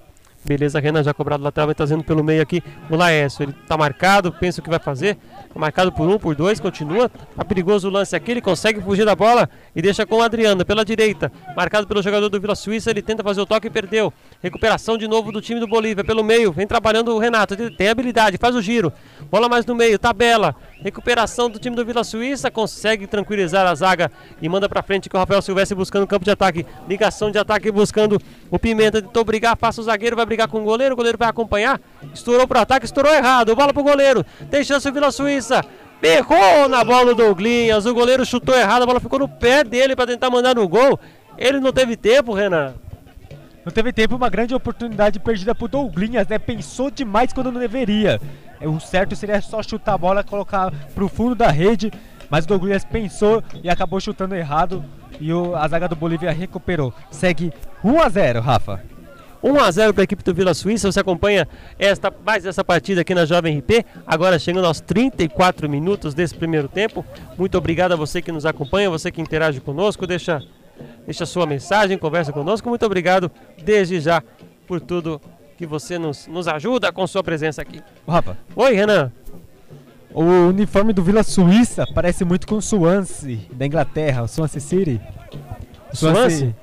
Beleza, Renan já cobrado lateral, vai trazendo pelo meio aqui o Laércio. Ele tá marcado, pensa o que vai fazer. Marcado por um, por dois, continua. Tá perigoso o lance aqui, ele consegue fugir da bola e deixa com o Adriano pela direita. Marcado pelo jogador do Vila Suíça, ele tenta fazer o toque e perdeu. Recuperação de novo do time do Bolívia pelo meio. Vem trabalhando o Renato, tem habilidade, faz o giro. Bola mais no meio, tabela. Recuperação do time do Vila Suíça, consegue tranquilizar a zaga e manda para frente com o Rafael Silvestre buscando o campo de ataque. Ligação de ataque buscando o Pimenta. Tentou brigar, passa o zagueiro, vai brigar com o goleiro, o goleiro vai acompanhar. Estourou pro ataque, estourou errado. Bola pro goleiro. Tem chance o Vila Suíça. Berrou na bola do Douglinhas. O goleiro chutou errado, a bola ficou no pé dele para tentar mandar no gol. Ele não teve tempo, Renan. Não teve tempo, uma grande oportunidade perdida pro Douglinhas, né? Pensou demais quando não deveria. É, o certo seria só chutar a bola, colocar pro fundo da rede, mas o Douglinhas pensou e acabou chutando errado e o, a zaga do Bolívia recuperou. Segue 1 a 0, Rafa. 1 a 0 para a equipe do Vila Suíça. Você acompanha esta, mais essa partida aqui na Jovem RP. Agora chegando aos 34 minutos desse primeiro tempo. Muito obrigado a você que nos acompanha, você que interage conosco, deixa, deixa sua mensagem, conversa conosco. Muito obrigado desde já por tudo que você nos, nos ajuda com sua presença aqui. Rafa. Oi, Renan. O uniforme do Vila Suíça parece muito com o Swansea da Inglaterra, o Swansea City. Swansea? Swansea?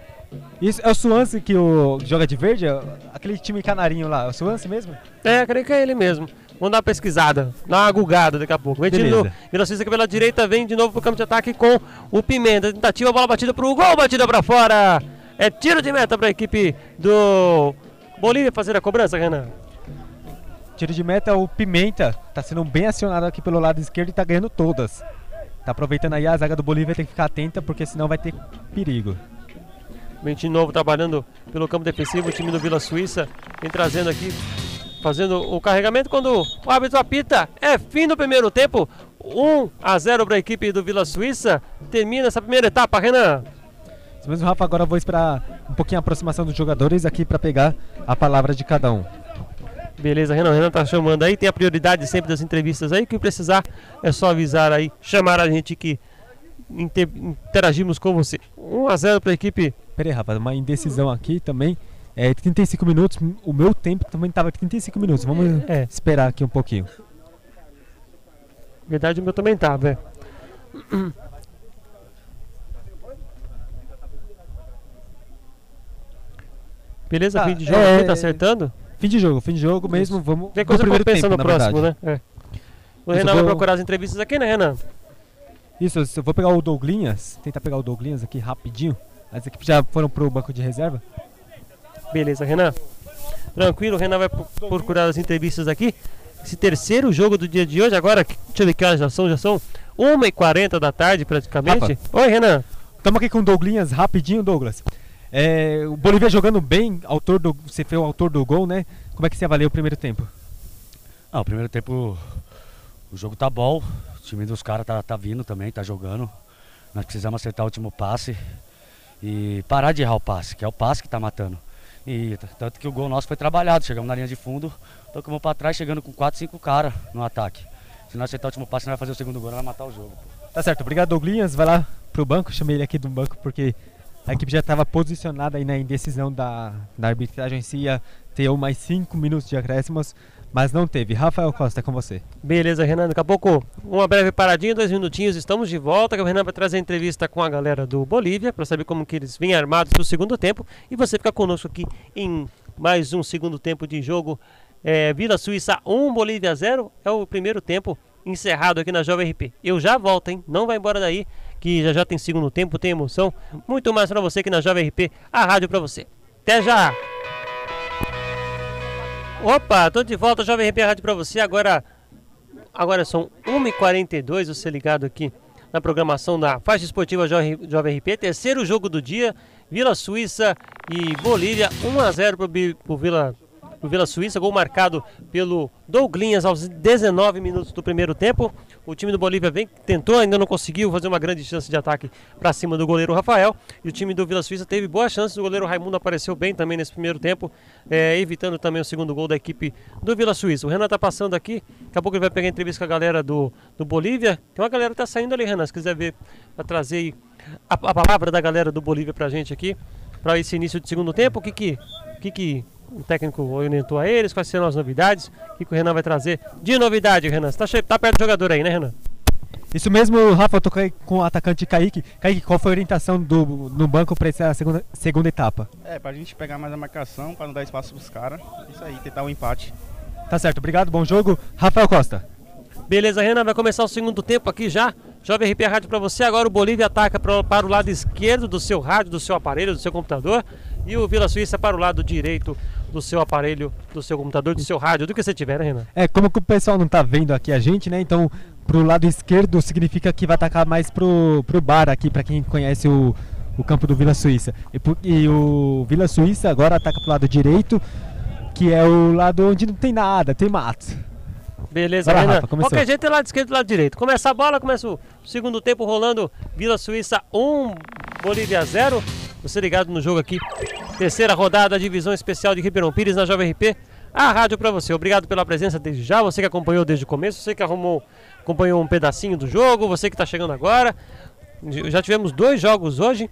Isso é o Swansea que o joga de verde? Aquele time canarinho lá, é o Swansea mesmo? É, creio que é ele mesmo. Vamos dar uma pesquisada, dar uma gugada daqui a pouco. Vem no Vila Suíça pela direita, vem de novo pro campo de ataque com o Pimenta. Tentativa, bola batida pro gol, batida para fora. É tiro de meta para a equipe do Bolívia fazer a cobrança, Renan. Tiro de meta, o Pimenta tá sendo bem acionado aqui pelo lado esquerdo e tá ganhando todas. Tá aproveitando aí, a zaga do Bolívia tem que ficar atenta, porque senão vai ter perigo. Vem de novo trabalhando pelo campo defensivo, o time do Vila Suíça vem trazendo aqui, fazendo o carregamento quando o árbitro apita. É fim do primeiro tempo, 1 a 0 para a equipe do Vila Suíça. Termina essa primeira etapa, Renan. Isso mesmo, Rafa, agora eu vou esperar um pouquinho a aproximação dos jogadores aqui para pegar a palavra de cada um. Beleza, Renan. Renan tá chamando aí. Tem a prioridade sempre das entrevistas aí. Que precisar é só avisar aí, chamar a gente que inter interagimos com você. 1 a 0 para a equipe. Pera aí, rapaz, uma indecisão aqui também. É 35 minutos. O meu tempo também estava 35 minutos. Vamos é. esperar aqui um pouquinho. Verdade, o meu também tá, velho. Beleza, tá, fim de jogo é, tá acertando? Fim de jogo, fim de jogo mesmo, Isso. vamos Tem coisa primeiro tempo, no próximo, verdade. né? É. O Isso, Renan vou... vai procurar as entrevistas aqui, né, Renan? Isso, eu vou pegar o Douglinhas, tentar pegar o Douglinhas aqui rapidinho. As equipes já foram pro banco de reserva. Beleza, Renan. Tranquilo, o Renan vai procurar as entrevistas aqui. Esse terceiro jogo do dia de hoje, agora, deixa eu ver que horas já são, já são 1h40 da tarde praticamente. Oi, Renan. Estamos aqui com o Douglinhas, rapidinho, Douglas. É, o Bolívia jogando bem, autor do, você foi o autor do gol, né? Como é que você avalia o primeiro tempo? Ah, o primeiro tempo o jogo tá bom, o time dos caras tá, tá vindo também, tá jogando. Nós precisamos acertar o último passe e parar de errar o passe, que é o passe que tá matando. E tanto que o gol nosso foi trabalhado, chegamos na linha de fundo, tocamos para trás, chegando com 4, 5 caras no ataque. Se nós acertar o último passe, nós vai fazer o segundo gol, nós vai matar o jogo. Tá certo, obrigado Douglinhas, vai lá pro banco, chamei ele aqui do banco porque a equipe já estava posicionada aí na indecisão da, da arbitragem se ia ter mais 5 minutos de acréscimos, mas não teve. Rafael Costa, com você. Beleza, Renan. Daqui a pouco, uma breve paradinha, dois minutinhos, estamos de volta. O Renan vai trazer entrevista com a galera do Bolívia para saber como que eles vêm armados para o segundo tempo. E você fica conosco aqui em mais um segundo tempo de jogo. É, Vila Suíça 1, Bolívia 0. É o primeiro tempo encerrado aqui na Jovem RP. Eu já volto, hein? Não vai embora daí que já já tem segundo tempo, tem emoção. Muito mais para você aqui na Jovem RP, a rádio para você. Até já! Opa, tô de volta, Jovem RP, a rádio para você. Agora, agora são 1h42, você ligado aqui na programação da faixa esportiva Jovem RP. Terceiro jogo do dia, Vila Suíça e Bolívia, 1x0 para o Vila Vila Suíça, gol marcado pelo Douglinhas aos 19 minutos do primeiro tempo. O time do Bolívia tentou, ainda não conseguiu fazer uma grande chance de ataque para cima do goleiro Rafael. E o time do Vila Suíça teve boas chances. O goleiro Raimundo apareceu bem também nesse primeiro tempo, é, evitando também o segundo gol da equipe do Vila Suíça. O Renan está passando aqui, daqui a pouco ele vai pegar entrevista com a galera do, do Bolívia. Tem uma galera que está saindo ali, Renan, se quiser ver, para trazer a, a, palavra da galera do Bolívia para a gente aqui, para esse início de segundo tempo. O que que, que, que o técnico orientou a eles, quais serão as novidades, o que, o Renan vai trazer de novidade, Renan. Você tá, tá perto do jogador aí, né, Renan? Isso mesmo, Rafa, eu tô com o atacante Kaique. Kaique, qual foi a orientação do, no banco para essa segunda, segunda etapa? É, pra gente pegar mais a marcação, para não dar espaço pros caras. Isso aí, tentar o um empate. Tá certo, obrigado, bom jogo. Rafael Costa. Beleza, Renan, vai começar o segundo tempo aqui já. Jovem RP Rádio para você. Agora o Bolívia ataca pra, para o lado esquerdo do seu rádio, do seu aparelho, do seu computador. E o Vila Suíça para o lado direito do seu aparelho, do seu computador, do seu rádio, do que você tiver, né, Renan? É, como que o pessoal não tá vendo aqui a gente, né? Então, pro lado esquerdo significa que vai atacar mais pro, pro bar aqui, para quem conhece o, o campo do Vila Suíça. E, e, o Vila Suíça agora ataca pro lado direito, que é o lado onde não tem nada, tem mato. Beleza, Rafa, Qualquer jeito é lado esquerdo e lado direito. Começa a bola, começa o segundo tempo rolando. Vila Suíça 1, Bolívia 0. Você ligado no jogo aqui. Terceira rodada da divisão especial de Ribeirão Pires na Jovem RP. A rádio para você. Obrigado pela presença desde já. Você que acompanhou desde o começo, você que arrumou, acompanhou um pedacinho do jogo, você que está chegando agora. Já tivemos dois jogos hoje,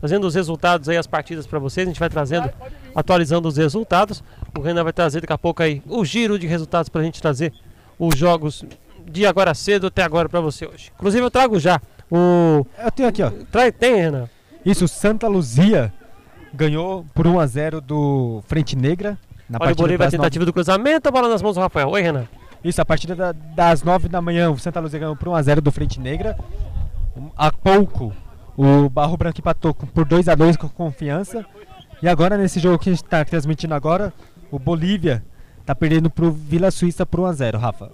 fazendo os resultados aí, as partidas para vocês. A gente vai trazendo, atualizando os resultados. O Renan vai trazer daqui a pouco aí o giro de resultados para a gente trazer os jogos de agora cedo até agora para você hoje. Inclusive eu trago já o. Eu tenho aqui, ó. Trai, tem, Renan? Isso, Santa Luzia ganhou por 1 a 0 do Frente Negra. Na Olha o Bolívar, a tentativa 9... do cruzamento, a bola nas mãos do Rafael. Oi, Renan. Isso, a partir da, das 9 da manhã, o Santa Luzia ganhou por 1 a 0 do Frente Negra. Há pouco, o Barro Branco empatou por 2 a 2 com confiança. E agora, nesse jogo que a gente está transmitindo agora, o Bolívia tá perdendo pro Vila Suíça por 1x0, Rafa.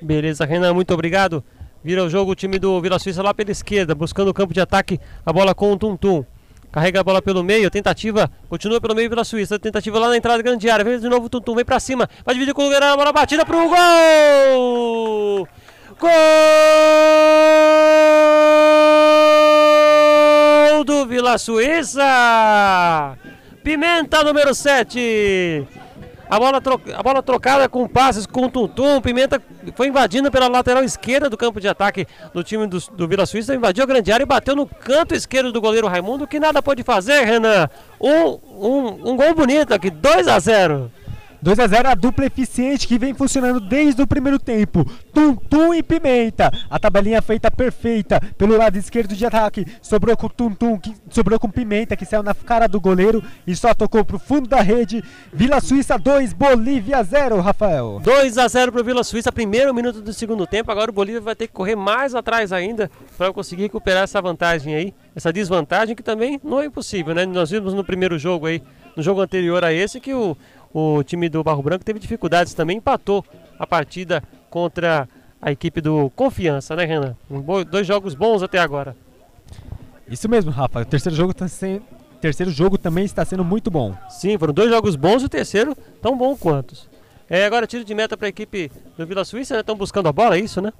Beleza, Renan, muito obrigado. Vira o jogo o time do Vila Suíça lá pela esquerda, buscando o campo de ataque, a bola com o Tum Tum. Carrega a bola pelo meio, tentativa, continua pelo meio Vila Suíça, tentativa lá na entrada da grande área, vem de novo o Tum Tum, vem pra cima, vai dividir com o Guerreiro, a bola batida pro gol! Gol do Vila Suíça! Pimenta número 7. A bola, a bola trocada com passes com Tuntum. Pimenta foi invadindo pela lateral esquerda do campo de ataque do time do, do Vila Suíça. Invadiu a grande área e bateu no canto esquerdo do goleiro Raimundo, que nada pôde fazer, Renan. Um, um, um gol bonito aqui, 2 a 0 2 a 0 a dupla eficiente que vem funcionando desde o primeiro tempo. Tum Tum e Pimenta. A tabelinha feita perfeita pelo lado esquerdo de ataque. Sobrou com Tum Tum, que sobrou com Pimenta que saiu na cara do goleiro e só tocou pro fundo da rede. Vila Suíça 2, Bolívia 0, Rafael. 2 a 0 pro Vila Suíça, primeiro minuto do segundo tempo. Agora o Bolívia vai ter que correr mais atrás ainda para conseguir recuperar essa vantagem aí, essa desvantagem que também não é impossível, né? Nós vimos no primeiro jogo aí, no jogo anterior a esse que o o time do Barro Branco teve dificuldades também, empatou a partida contra a equipe do Confiança, né, Renan? Um dois jogos bons até agora. Isso mesmo, Rafa. O terceiro jogo, tá terceiro jogo também está sendo muito bom. Sim, foram dois jogos bons e o terceiro tão bom quanto. É, agora tiro de meta para a equipe do Vila Suíça, né? Estão buscando a bola, é isso, né?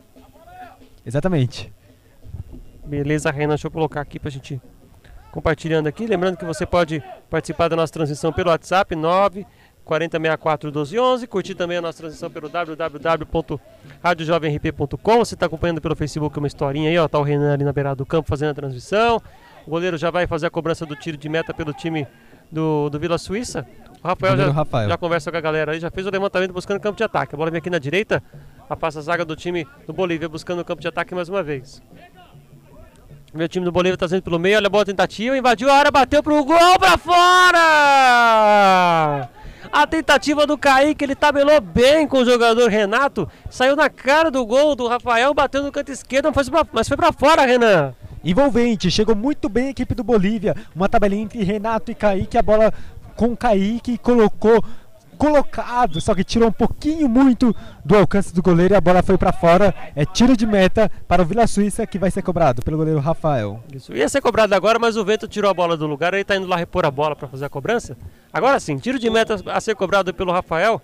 Exatamente. Beleza, Renan, deixa eu colocar aqui para a gente compartilhando aqui. Lembrando que você pode participar da nossa transmissão pelo WhatsApp 9 4064 1211. Curtir também a nossa transmissão pelo www.radiojovemrp.com. Você está acompanhando pelo Facebook uma historinha aí, ó. Tá o Renan ali na beirada do campo fazendo a transmissão. O goleiro já vai fazer a cobrança do tiro de meta pelo time do, do Vila Suíça. O Rafael, já, Rafael. já conversa com a galera aí, já fez o levantamento buscando campo de ataque. A bola vem aqui na direita, passa a zaga do time do Bolívia buscando o campo de ataque mais uma vez. Meu time do Bolívia está saindo pelo meio, olha a boa tentativa, invadiu a área, bateu pro gol para fora! A tentativa do Kaique, ele tabelou bem com o jogador Renato. Saiu na cara do gol do Rafael, bateu no canto esquerdo, mas foi pra fora, Renan. Envolvente, chegou muito bem a equipe do Bolívia. Uma tabelinha entre Renato e Kaique, a bola com Kaique colocou colocado, só que tirou um pouquinho muito do alcance do goleiro e a bola foi para fora. É tiro de meta para o Vila Suíça que vai ser cobrado pelo goleiro Rafael. Isso ia ser cobrado agora, mas o vento tirou a bola do lugar, ele está indo lá repor a bola para fazer a cobrança. Agora sim, tiro de meta a ser cobrado pelo Rafael.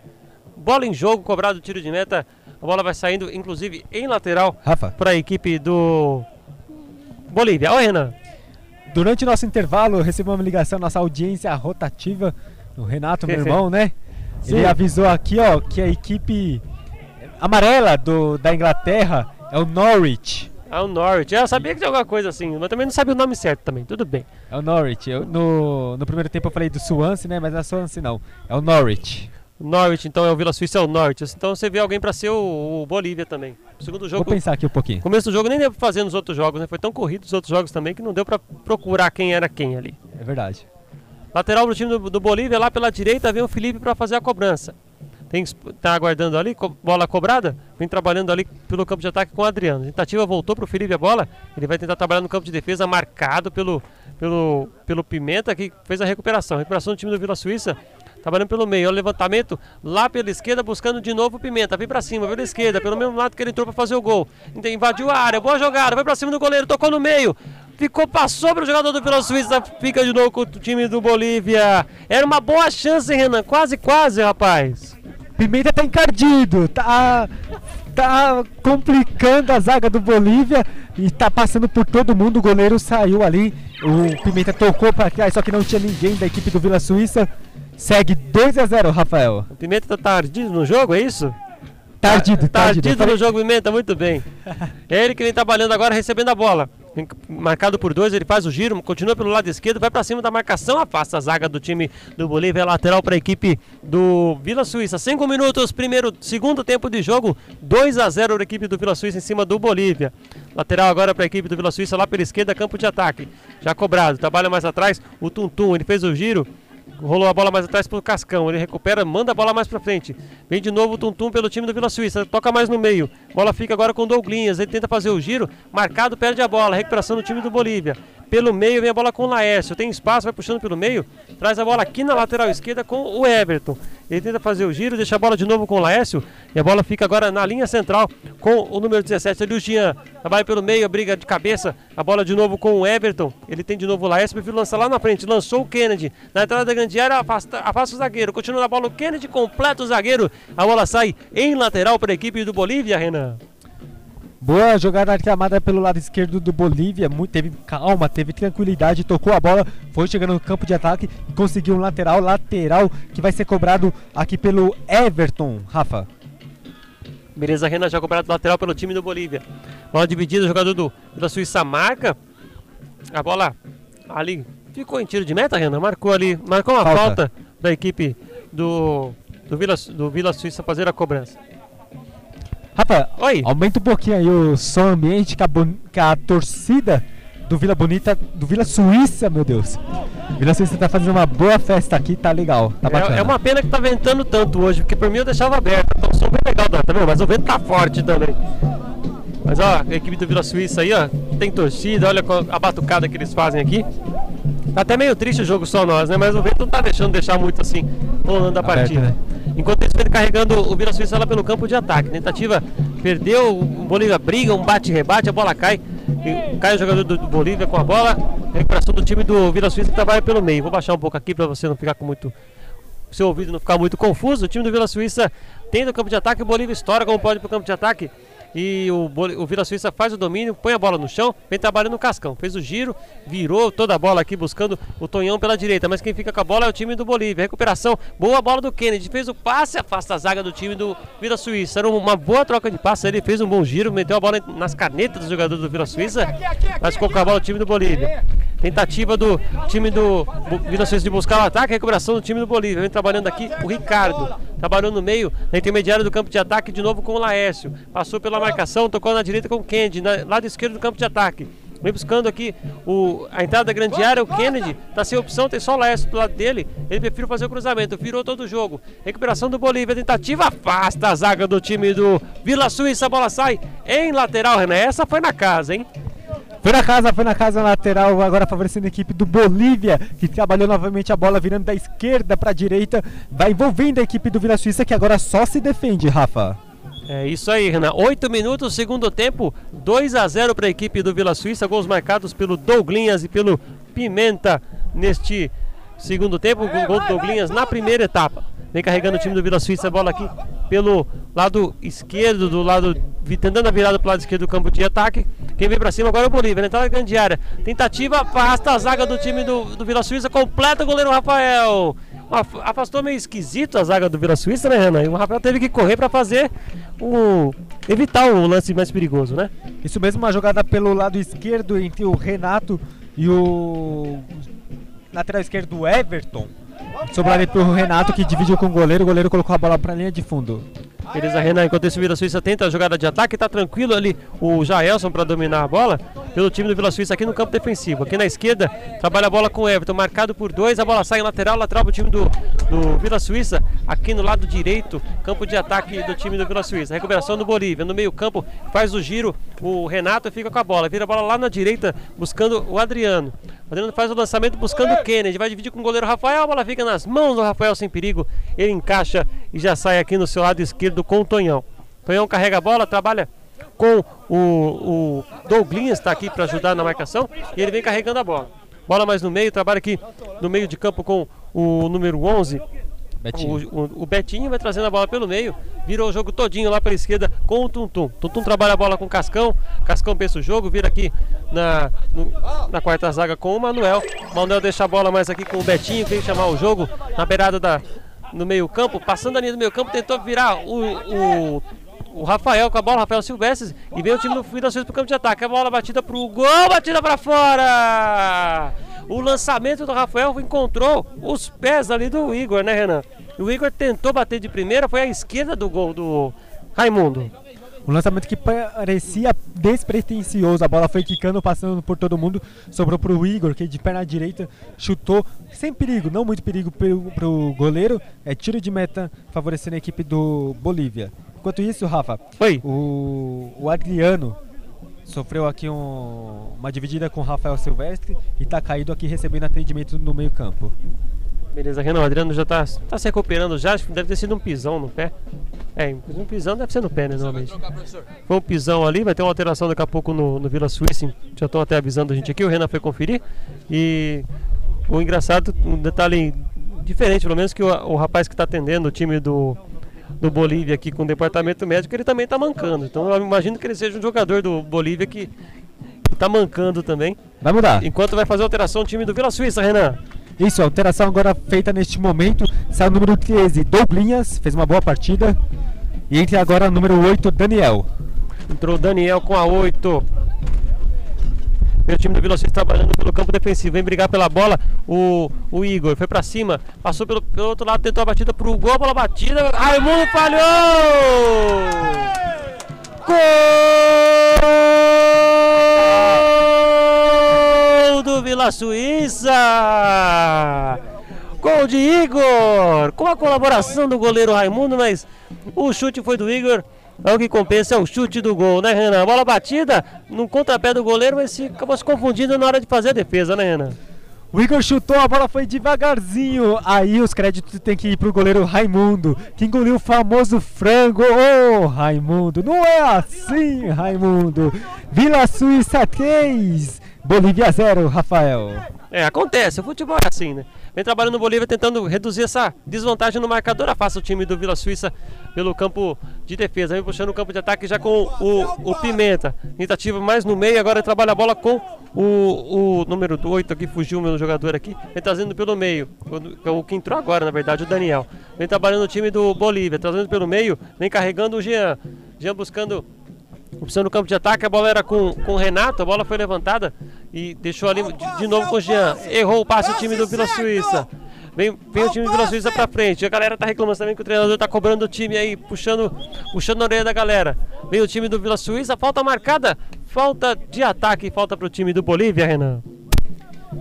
Bola em jogo, cobrado tiro de meta. A bola vai saindo, inclusive, em lateral para a equipe do Bolívia. Oi, Renan. Durante nosso intervalo, recebi uma ligação, nossa audiência rotativa, o Renato, meu irmão, né? Sim. Ele avisou aqui, ó, que a equipe amarela do, da Inglaterra é o Norwich. É o Norwich. Eu sabia que tinha alguma coisa assim, mas também não sabia o nome certo também. Tudo bem. É o Norwich. Eu, no, no primeiro tempo eu falei do Swansea, né? Mas não é Swansea não. É o Norwich. Norwich, então é o Vila Suíça, é o Norte. Então você vê alguém para ser o, o, Bolívia também. O segundo jogo. Vou pensar aqui um pouquinho. Começo do jogo nem deu pra fazer nos outros jogos, né? Foi tão corrido os outros jogos também que não deu para procurar quem era quem ali. É verdade. Lateral do time do, do Bolívia, lá pela direita vem o Felipe para fazer a cobrança. Tem tá aguardando ali, bola cobrada, vem trabalhando ali pelo campo de ataque com o Adriano. Tentativa voltou para o Felipe a bola, ele vai tentar trabalhar no campo de defesa, marcado pelo, pelo, pelo Pimenta, que fez a recuperação. Recuperação do time do Vila Suíça, trabalhando pelo meio. Olha o levantamento lá pela esquerda, buscando de novo o Pimenta. Vem para cima, pela esquerda, pelo mesmo lado que ele entrou para fazer o gol. Invadiu a área, boa jogada, vai para cima do goleiro, tocou no meio. Ficou, passou para o jogador do Vila Suíça, fica de novo com o time do Bolívia. Era uma boa chance, Renan, quase, quase, rapaz. Pimenta tá encardido, tá, tá complicando a zaga do Bolívia e tá passando por todo mundo. O goleiro saiu ali, o Pimenta tocou para trás, só que não tinha ninguém da equipe do Vila Suíça. Segue 2 a 0 Rafael. O Pimenta tá tardido no jogo, é isso? Tardido, tardido. Tardido no jogo, Pimenta, muito bem. É ele que vem trabalhando agora, recebendo a bola marcado por dois, ele faz o giro, continua pelo lado esquerdo, vai para cima da marcação, afasta a zaga do time do Bolívia, é lateral para a equipe do Vila Suíça. Cinco minutos, primeiro, segundo tempo de jogo, 2 a 0 a equipe do Vila Suíça em cima do Bolívia. Lateral agora para a equipe do Vila Suíça lá pela esquerda, campo de ataque. Já cobrado, trabalha mais atrás, o Tuntum, ele fez o giro, Rolou a bola mais atrás pro Cascão. Ele recupera, manda a bola mais pra frente. Vem de novo o Tuntum pelo time do Vila Suíça. Toca mais no meio. Bola fica agora com o Douglinhas. Ele tenta fazer o giro. Marcado, perde a bola. Recuperação do time do Bolívia. Pelo meio vem a bola com o Laércio. Tem espaço, vai puxando pelo meio. Traz a bola aqui na lateral esquerda com o Everton. Ele tenta fazer o giro, deixa a bola de novo com o Laércio. E a bola fica agora na linha central com o número 17 ali, o Jean. Trabalha pelo meio, a briga de cabeça. A bola de novo com o Everton. Ele tem de novo o Laércio, prefiro lançar lá na frente. Lançou o Kennedy. Na entrada da grande área, afasta, afasta o zagueiro. Continua na bola o Kennedy, completa o zagueiro. A bola sai em lateral para a equipe do Bolívia, Renan. Boa jogada arqueamada pelo lado esquerdo do Bolívia, muito, teve calma, teve tranquilidade, tocou a bola, foi chegando no campo de ataque e conseguiu um lateral, lateral que vai ser cobrado aqui pelo Everton, Rafa. Beleza, Renan já cobrado lateral pelo time do Bolívia. Bola dividida, o jogador do, da Suíça marca. A bola ali ficou em tiro de meta, Renan. Marcou ali, marcou uma falta, falta da equipe do, do, Vila, do Vila Suíça fazer a cobrança. Rafa, Oi. aumenta um pouquinho aí o som ambiente que a, que a torcida do Vila Bonita, do Vila Suíça, meu Deus. Vila Suíça tá fazendo uma boa festa aqui, tá legal, tá bacana. É, é uma pena que tá ventando tanto hoje, porque por mim eu deixava aberto, então o som bem legal, tá vendo? Mas o vento tá forte também. Mas ó, a equipe do Vila Suíça aí, ó, tem torcida, olha a batucada que eles fazem aqui. Tá até meio triste o jogo só nós, né? Mas o vento não tá deixando deixar muito assim, rolando a partida. Né? Enquanto isso, ele carregando o Vila Suíça lá pelo campo de ataque. Tentativa perdeu, o Bolívia briga, um bate-rebate, a bola cai. cai o jogador do, do, Bolívia com a bola. Recuperação do time do Vila Suíça que trabalha pelo meio. Vou baixar um pouco aqui para você não ficar com muito. Seu ouvido não ficar muito confuso. O time do Vila Suíça tem no campo de ataque, o Bolívia estoura como pode pro campo de ataque e o, o Vila Suíça faz o domínio, põe a bola no chão, vem trabalhando no cascão. Fez o giro, virou toda a bola aqui buscando o Tonhão pela direita, mas quem fica com a bola é o time do Bolívia. Recuperação, boa bola do Kennedy, fez o passe, afasta a zaga do time do Vila Suíça. Era uma boa troca de passe, ele fez um bom giro, meteu a bola nas canetas dos jogadores do Vila Suíça, mas ficou com a bola o time do Bolívia. Tentativa do time do Vila Suíça de buscar o ataque, recuperação do time do Bolívia. Vem trabalhando aqui o Ricardo, trabalhou no meio, na intermediária do campo de ataque, de novo com o Laércio. Passou pela marcação, tocou na direita com o Kennedy, na, lado esquerdo do campo de ataque. Vem buscando aqui o, a entrada da grande área, o Kennedy está sem opção, tem só o Laércio do lado dele. Ele prefere fazer o cruzamento, virou todo o jogo. Recuperação do Bolívia, tentativa afasta a zaga do time do Vila Suíça. A bola sai em lateral, Renan. Essa foi na casa, hein? Foi na casa, foi na casa lateral, agora favorecendo a equipe do Bolívia, que trabalhou novamente a bola virando da esquerda para a direita, vai envolvendo a equipe do Vila Suíça que agora só se defende, Rafa. É isso aí, Renan. 8 minutos, segundo tempo, 2 a 0 para a equipe do Vila Suíça. Gols marcados pelo Douglinhas e pelo Pimenta neste segundo tempo. Gol do Douglinhas na primeira etapa. Vem carregando o time do Vila Suíça, a bola aqui pelo lado esquerdo, do lado, tentando a virada para o lado esquerdo do campo de ataque. Quem vem para cima agora é o Bolívia, né? Tá na grande área. Tentativa, afasta a zaga do time do, do Vila Suíça, completa o goleiro Rafael afastou meio esquisito a zaga do Vila Suíça, né, Renan? E o Rafael teve que correr para fazer o. evitar o lance mais perigoso, né? Isso mesmo, uma jogada pelo lado esquerdo entre o Renato e o lateral esquerdo do Everton. Sobrou ali pro Renato que dividiu com o goleiro, o goleiro colocou a bola para a linha de fundo. Beleza, Renan, enquanto esse Vila Suíça tenta a jogada de ataque, tá tranquilo ali o Jaelson para dominar a bola pelo time do Vila Suíça aqui no campo defensivo. Aqui na esquerda, trabalha a bola com o Everton, marcado por dois, a bola sai em lateral, lateral pro time do, do Vila Suíça, aqui no lado direito, campo de ataque do time do Vila Suíça. Recuperação do Bolívia, no meio campo, faz o giro, o Renato fica com a bola, vira a bola lá na direita, buscando o Adriano. O Adriano faz o lançamento buscando o Kennedy, vai dividir com o goleiro Rafael, a bola fica nas mãos do Rafael sem perigo, ele encaixa e já sai aqui no seu lado esquerdo com o Tonhão. Tonhão carrega a bola, trabalha com o, o Douglinhas, está aqui para ajudar na marcação, e ele vem carregando a bola. Bola mais no meio, trabalha aqui no meio de campo com o número 11, Betinho. O, o, o, Betinho vai trazendo a bola pelo meio, virou o jogo todinho lá pela esquerda com o Tuntum. Tuntum trabalha a bola com o Cascão, Cascão pensa o jogo, vira aqui na, no, na quarta zaga com o Manuel. Manuel deixa a bola mais aqui com o Betinho, vem chamar o jogo na beirada da, no meio campo, passando a linha do meio campo, tentou virar o, o o Rafael com a bola, Rafael Silvestre, e vem o time do Vida Suíça pro campo de ataque. A bola batida pro gol, batida para fora! O lançamento do Rafael encontrou os pés ali do Igor, né, Renan? O Igor tentou bater de primeira, foi à esquerda do gol do Raimundo. Um lançamento que parecia despretensioso. A bola foi quicando, passando por todo mundo. Sobrou para o Igor, que de perna direita chutou sem perigo, não muito perigo para o goleiro. É tiro de meta favorecendo a equipe do Bolívia. Enquanto isso, Rafa, Oi. O, o Adriano sofreu aqui um, uma dividida com o Rafael Silvestre e está caído aqui recebendo atendimento no meio campo. Beleza, Renan, o Adriano já tá, tá se recuperando já, acho que deve ter sido um pisão no pé. É, um pisão deve ser no pé, né, normalmente. Foi um pisão ali, vai ter uma alteração daqui a pouco no, no Vila Suíça, já estão até avisando a gente aqui, o Renan foi conferir. E o engraçado, um detalhe diferente, pelo menos que o, o rapaz que está atendendo o time do, do Bolívia aqui com o departamento médico, ele também está mancando. Então eu imagino que ele seja um jogador do Bolívia que está mancando também. Vai mudar. Enquanto vai fazer alteração o time do Vila Suíça, Renan. Isso, a alteração agora feita neste momento. Sai o número 13, Douglinhas, fez uma boa partida. E entra agora o número 8, Daniel. Entrou Daniel com a 8. Meu time do Vila Suíça trabalhando pelo campo defensivo. Vem brigar pela bola. O, o Igor foi pra cima. Passou pelo, pelo outro lado, tentou a batida pro gol. Bola batida. Raimundo falhou! Gol do Vila Suíça! Gol de Igor! Com a colaboração do goleiro Raimundo, mas o chute foi do Igor. É o que compensa é o chute do gol, né, Renan? A bola batida no contrapé do goleiro, mas se, acabou se confundindo na hora de fazer a defesa, né, Renan? O Igor chutou, a bola foi devagarzinho. Aí os créditos tem que ir pro goleiro Raimundo, que engoliu o famoso frango. Ô, oh, Raimundo, não é assim, Raimundo. Vila Suíça 3, Bolívia 0, Rafael. É, acontece, o futebol é assim, né? Vem trabalhando no Bolívia tentando reduzir essa desvantagem no marcador. Afasta o time do Vila Suíça pelo campo de defesa. Vem puxando o campo de ataque já com o, o Pimenta. Tentativa mais no meio, agora trabalha a bola com o, o número 8 aqui, fugiu o meu jogador aqui. Vem trazendo pelo meio. O, o que entrou agora, na verdade, o Daniel. Vem trabalhando o time do Bolívia, trazendo pelo meio, vem carregando o Jean. Jean buscando opção no campo de ataque, a bola era com, com o Renato, a bola foi levantada e deixou ali de, de novo com o Jean. Errou o passe o time do Vila Suíça. Vem, vem o time do Vila Suíça pra frente. A galera tá reclamando também que o treinador tá cobrando o time aí, puxando, puxando a orelha da galera. Vem o time do Vila Suíça, falta marcada, falta de ataque, falta pro time do Bolívia, Renan.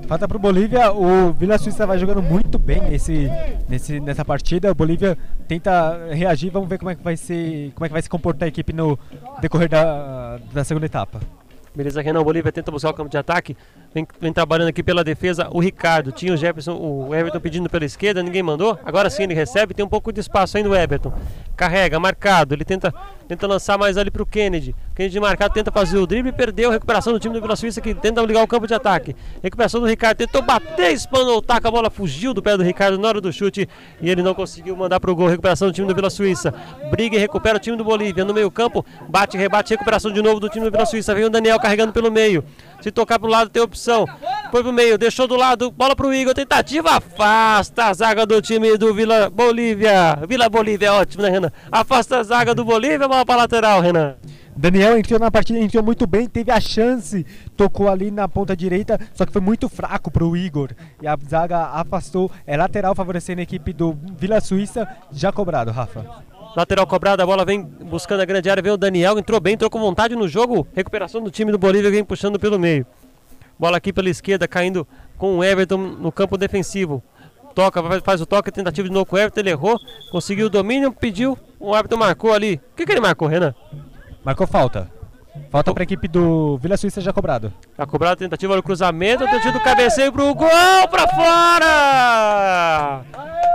Falta pro Bolívia, o Vila Suíça vai jogando muito bem nesse, nesse, nessa partida. O Bolívia tenta reagir, vamos ver como é que vai ser, como é que vai se comportar a equipe no decorrer da, da segunda etapa. Beleza, Renan, o Bolívia tenta buscar o campo de ataque, vem, vem, trabalhando aqui pela defesa o Ricardo, tinha o Jefferson, o Everton pedindo pela esquerda, ninguém mandou, agora sim ele recebe, tem um pouco de espaço ainda o Everton, carrega, marcado, ele tenta, tenta lançar mais ali pro Kennedy, Kennedy marcado, tenta fazer o drible, perdeu, recuperação do time do Vila Suíça que tenta ligar o campo de ataque, recuperação do Ricardo, tentou bater, espanou o taco, a bola fugiu do pé do Ricardo na hora do chute e ele não conseguiu mandar pro gol, recuperação do time do Vila Suíça, briga e recupera o time do Bolívia, no meio campo, bate, rebate, recuperação de novo do time do Vila Suíça, vem o Daniel carregando pelo meio. Se tocar pro lado tem opção. Foi pro meio, deixou do lado, bola pro Igor, tentativa, afasta a zaga do time do Vila Bolívia. Vila Bolívia é ótimo, né, Renan? Afasta a zaga do Bolívia, bola pra lateral, Renan. Daniel entrou na partida, entrou muito bem, teve a chance, tocou ali na ponta direita, só que foi muito fraco pro Igor. E a zaga afastou, é lateral favorecendo a equipe do Vila Suíça, já cobrado, Rafa. Lateral cobrada, a bola vem buscando a grande área, vem o Daniel, entrou bem, entrou com vontade no jogo. Recuperação do time do Bolívia, vem puxando pelo meio. Bola aqui pela esquerda, caindo com o Everton no campo defensivo. Toca, faz o toque, tentativa de novo com o Everton, ele errou, conseguiu o domínio, pediu, o árbitro marcou ali. O que, que ele marcou, Renan? Marcou falta. Falta para a equipe do Vila Suíça já cobrado. Já cobrado, tentativa do cruzamento, tentativa do cabeceio pro gol para fora!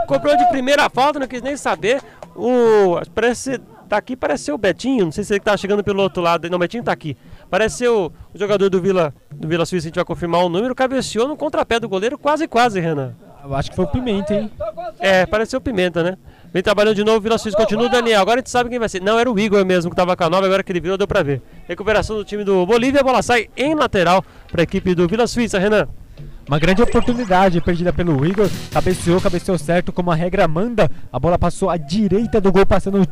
Cobrou de primeira falta, não quis nem saber. O, parece daqui tá parece ser o Betinho, não sei se ele está chegando pelo outro lado. Não, o Betinho está aqui. Parece ser o, o, jogador do Vila, do Vila Suíça, a gente vai confirmar o número, cabeceou no contrapé do goleiro, quase quase, Renan. Eu acho que foi o Pimenta, hein? É, pareceu o Pimenta, né? Vem trabalhando de novo, Vila Suíça continua o Daniel. Agora a gente sabe quem vai ser. Não, era o Igor mesmo que estava com a nova, agora que ele virou, deu pra ver. Recuperação do time do Bolívia, a bola sai em lateral para a equipe do Vila Suíça, Renan. Uma grande oportunidade perdida pelo Igor. Cabeceou, cabeceou certo, como a regra manda. A bola passou à direita do gol, passando,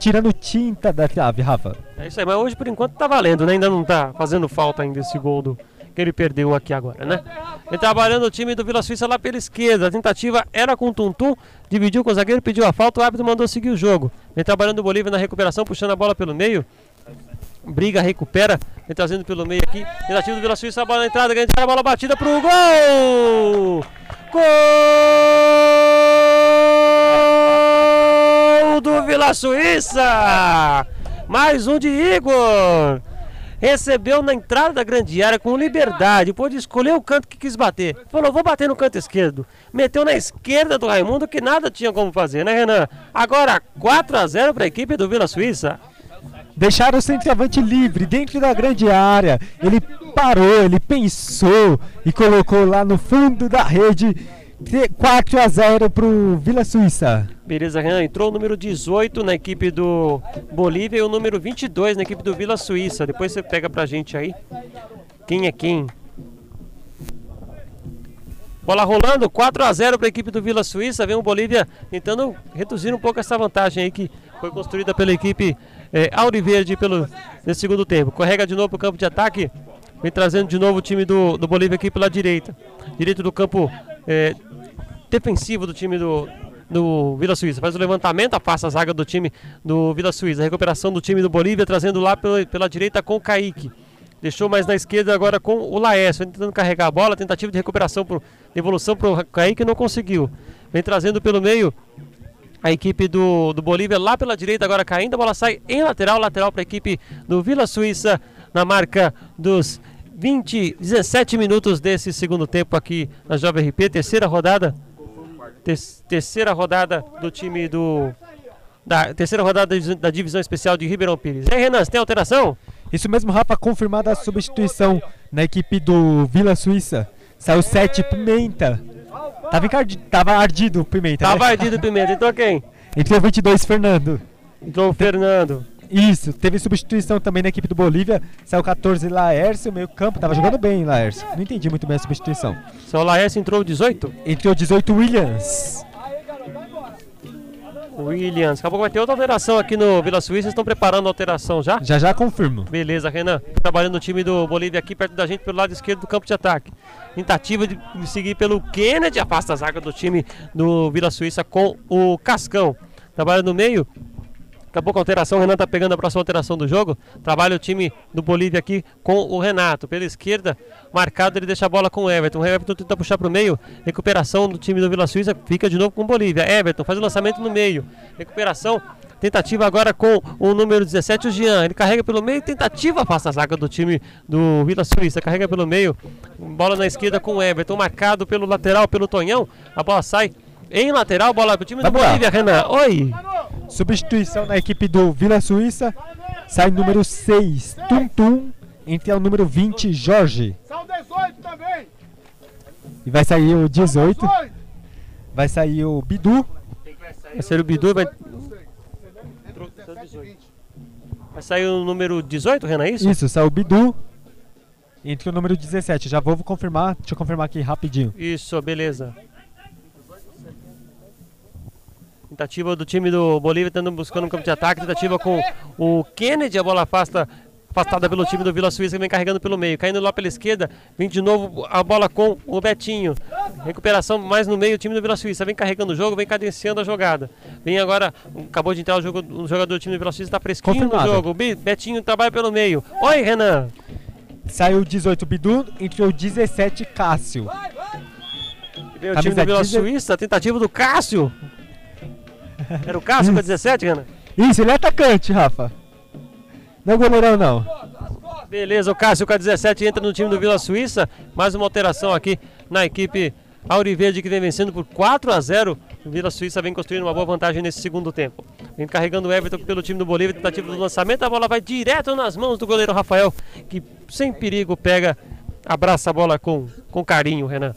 tirando tinta da trave, Rafa. É isso aí, mas hoje por enquanto tá valendo, né? Ainda não tá fazendo falta ainda esse gol do, que ele perdeu aqui agora, né? Ele trabalhando o time do Vila Suíça lá pela esquerda. A tentativa era com o Tuntum, dividiu com o zagueiro, pediu a falta, o árbitro mandou seguir o jogo. Ele trabalhando o Bolívia na recuperação, puxando a bola pelo meio. Briga, recupera, vem trazendo pelo meio aqui. Tentativa do Vila Suíça, a bola na entrada, grande a bola batida pro gol! Gol do Vila Suíça! Mais um de Igor! recebeu na entrada da grande área com liberdade, pôde escolher o canto que quis bater. Falou, vou bater no canto esquerdo. Meteu na esquerda do Raimundo que nada tinha como fazer, né, Renan? Agora 4 a 0 para a equipe do Vila Suíça. Deixaram o centroavante livre dentro da grande área. Ele parou, ele pensou e colocou lá no fundo da rede 4 a 0 para o Vila Suíça. Beleza, Renan. Entrou o número 18 na equipe do Bolívia e o número 22 na equipe do Vila Suíça. Depois você pega pra gente aí quem é quem. Bola rolando, 4 a 0 para a equipe do Vila Suíça. Vem o Bolívia tentando reduzir um pouco essa vantagem aí que foi construída pela equipe é, Auriverde pelo, nesse segundo tempo. Correga de novo para o campo de ataque. Vem trazendo de novo o time do, do Bolívia aqui pela direita. Direito do campo é, defensivo do time do, do Vila Suíça. Faz o levantamento, afasta a zaga do time do Vila Suíça. A recuperação do time do Bolívia, trazendo lá pela, pela direita com o Kaique. Deixou mais na esquerda agora com o Laércio, tentando carregar a bola, tentativa de recuperação, por devolução para o Kaique, não conseguiu. Vem trazendo pelo meio a equipe do, do Bolívia lá pela direita, agora caindo, a bola sai em lateral, lateral para a equipe do Vila Suíça na marca dos 20, 17 minutos desse segundo tempo aqui na Jovem RP, terceira rodada. Ter, terceira rodada do time do. Da terceira rodada da divisão especial de Ribeirão Pires. Aí, Renan, tem alteração? Isso mesmo, Rafa, confirmada a substituição na equipe do Vila Suíça. Saiu 7 Pimenta. Tava, encardido, tava ardido o Pimenta. Tava né? ardido o Pimenta. Entrou quem? Entrou 22 Fernando. Entrou o Fernando. Isso, teve substituição também na equipe do Bolívia. Saiu 14 Laércio, meio campo. Tava jogando bem, Laércio. Não entendi muito bem a substituição. Só o Laércio entrou 18? Entrou 18 Williams. Williams. Acabou que vai ter outra alteração aqui no Vila Suíça. Estão preparando a alteração já? Já já confirmo. Beleza, Renan. Trabalhando o time do Bolívia aqui perto da gente pelo lado esquerdo do campo de ataque. Tentativa de seguir pelo Kennedy. Afasta a zaga do time do Vila Suíça com o Cascão. Trabalha no meio. Acabou com a alteração, o Renan tá pegando a próxima alteração do jogo. Trabalha o time do Bolívia aqui com o Renato. Pela esquerda, marcado, ele deixa a bola com o Everton. O Everton tenta puxar para o meio. Recuperação do time do Vila Suíça, fica de novo com o Bolívia. Everton faz o lançamento no meio. Recuperação, tentativa agora com o número 17, o Jean. Ele carrega pelo meio, tentativa, passa a zaga do time do Vila Suíça. Carrega pelo meio, bola na esquerda com o Everton, marcado pelo lateral, pelo Tonhão. A bola sai em lateral, bola para o time do Bolívia, Renan. Oi! Substituição na equipe do Vila Suíça. Sai o número 6, Tum Tum. Entra o número 20, Jorge. São 18 também. E vai sair o 18. Vai sair o Bidu. Vai sair o Bidu vai. Vai sair o número 18, Renan, é isso? Isso, sai o Bidu. Entre o número 17. Já vou confirmar. Deixa eu confirmar aqui rapidinho. Isso, beleza. Tentativa do time do Bolívia tentando buscando um campo de ataque. Tentativa com o Kennedy. A bola afasta, afastada pelo time do Vila Suíça que vem carregando pelo meio. Caindo lá pela esquerda. Vem de novo a bola com o Betinho. Recuperação mais no meio. O time do Vila Suíça vem carregando o jogo, vem cadenciando a jogada. Vem agora. Acabou de entrar o, jogo, o jogador do time do Vila Suíça. Está fresquinho Confirmado. no jogo. Betinho trabalha pelo meio. Oi, Renan. Saiu 18 Bidu, entrou 17 Cássio. Vem o time do Vila Suíça, tentativa do Cássio. Era o Cássio com a 17, Renan? Isso, ele é atacante, Rafa. Não é goleirão, não. Beleza, o Cássio com a 17 entra no time do Vila Suíça. Mais uma alteração aqui na equipe Auriverde que vem vencendo por 4 a 0. O Vila Suíça vem construindo uma boa vantagem nesse segundo tempo. Vem carregando o Everton pelo time do Bolívia, tentativa do lançamento. A bola vai direto nas mãos do goleiro Rafael, que sem perigo pega, abraça a bola com, com carinho, Renan.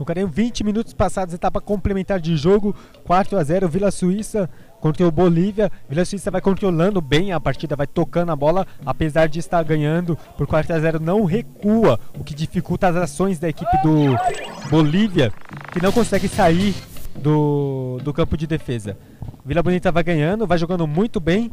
Com carinho, 20 minutos passados, etapa complementar de jogo, 4 a 0 Vila Suíça contra o Bolívia. Vila Suíça vai controlando bem a partida, vai tocando a bola, apesar de estar ganhando por 4 a 0 não recua, o que dificulta as ações da equipe do Bolívia, que não consegue sair do, do campo de defesa. Vila Bonita vai ganhando, vai jogando muito bem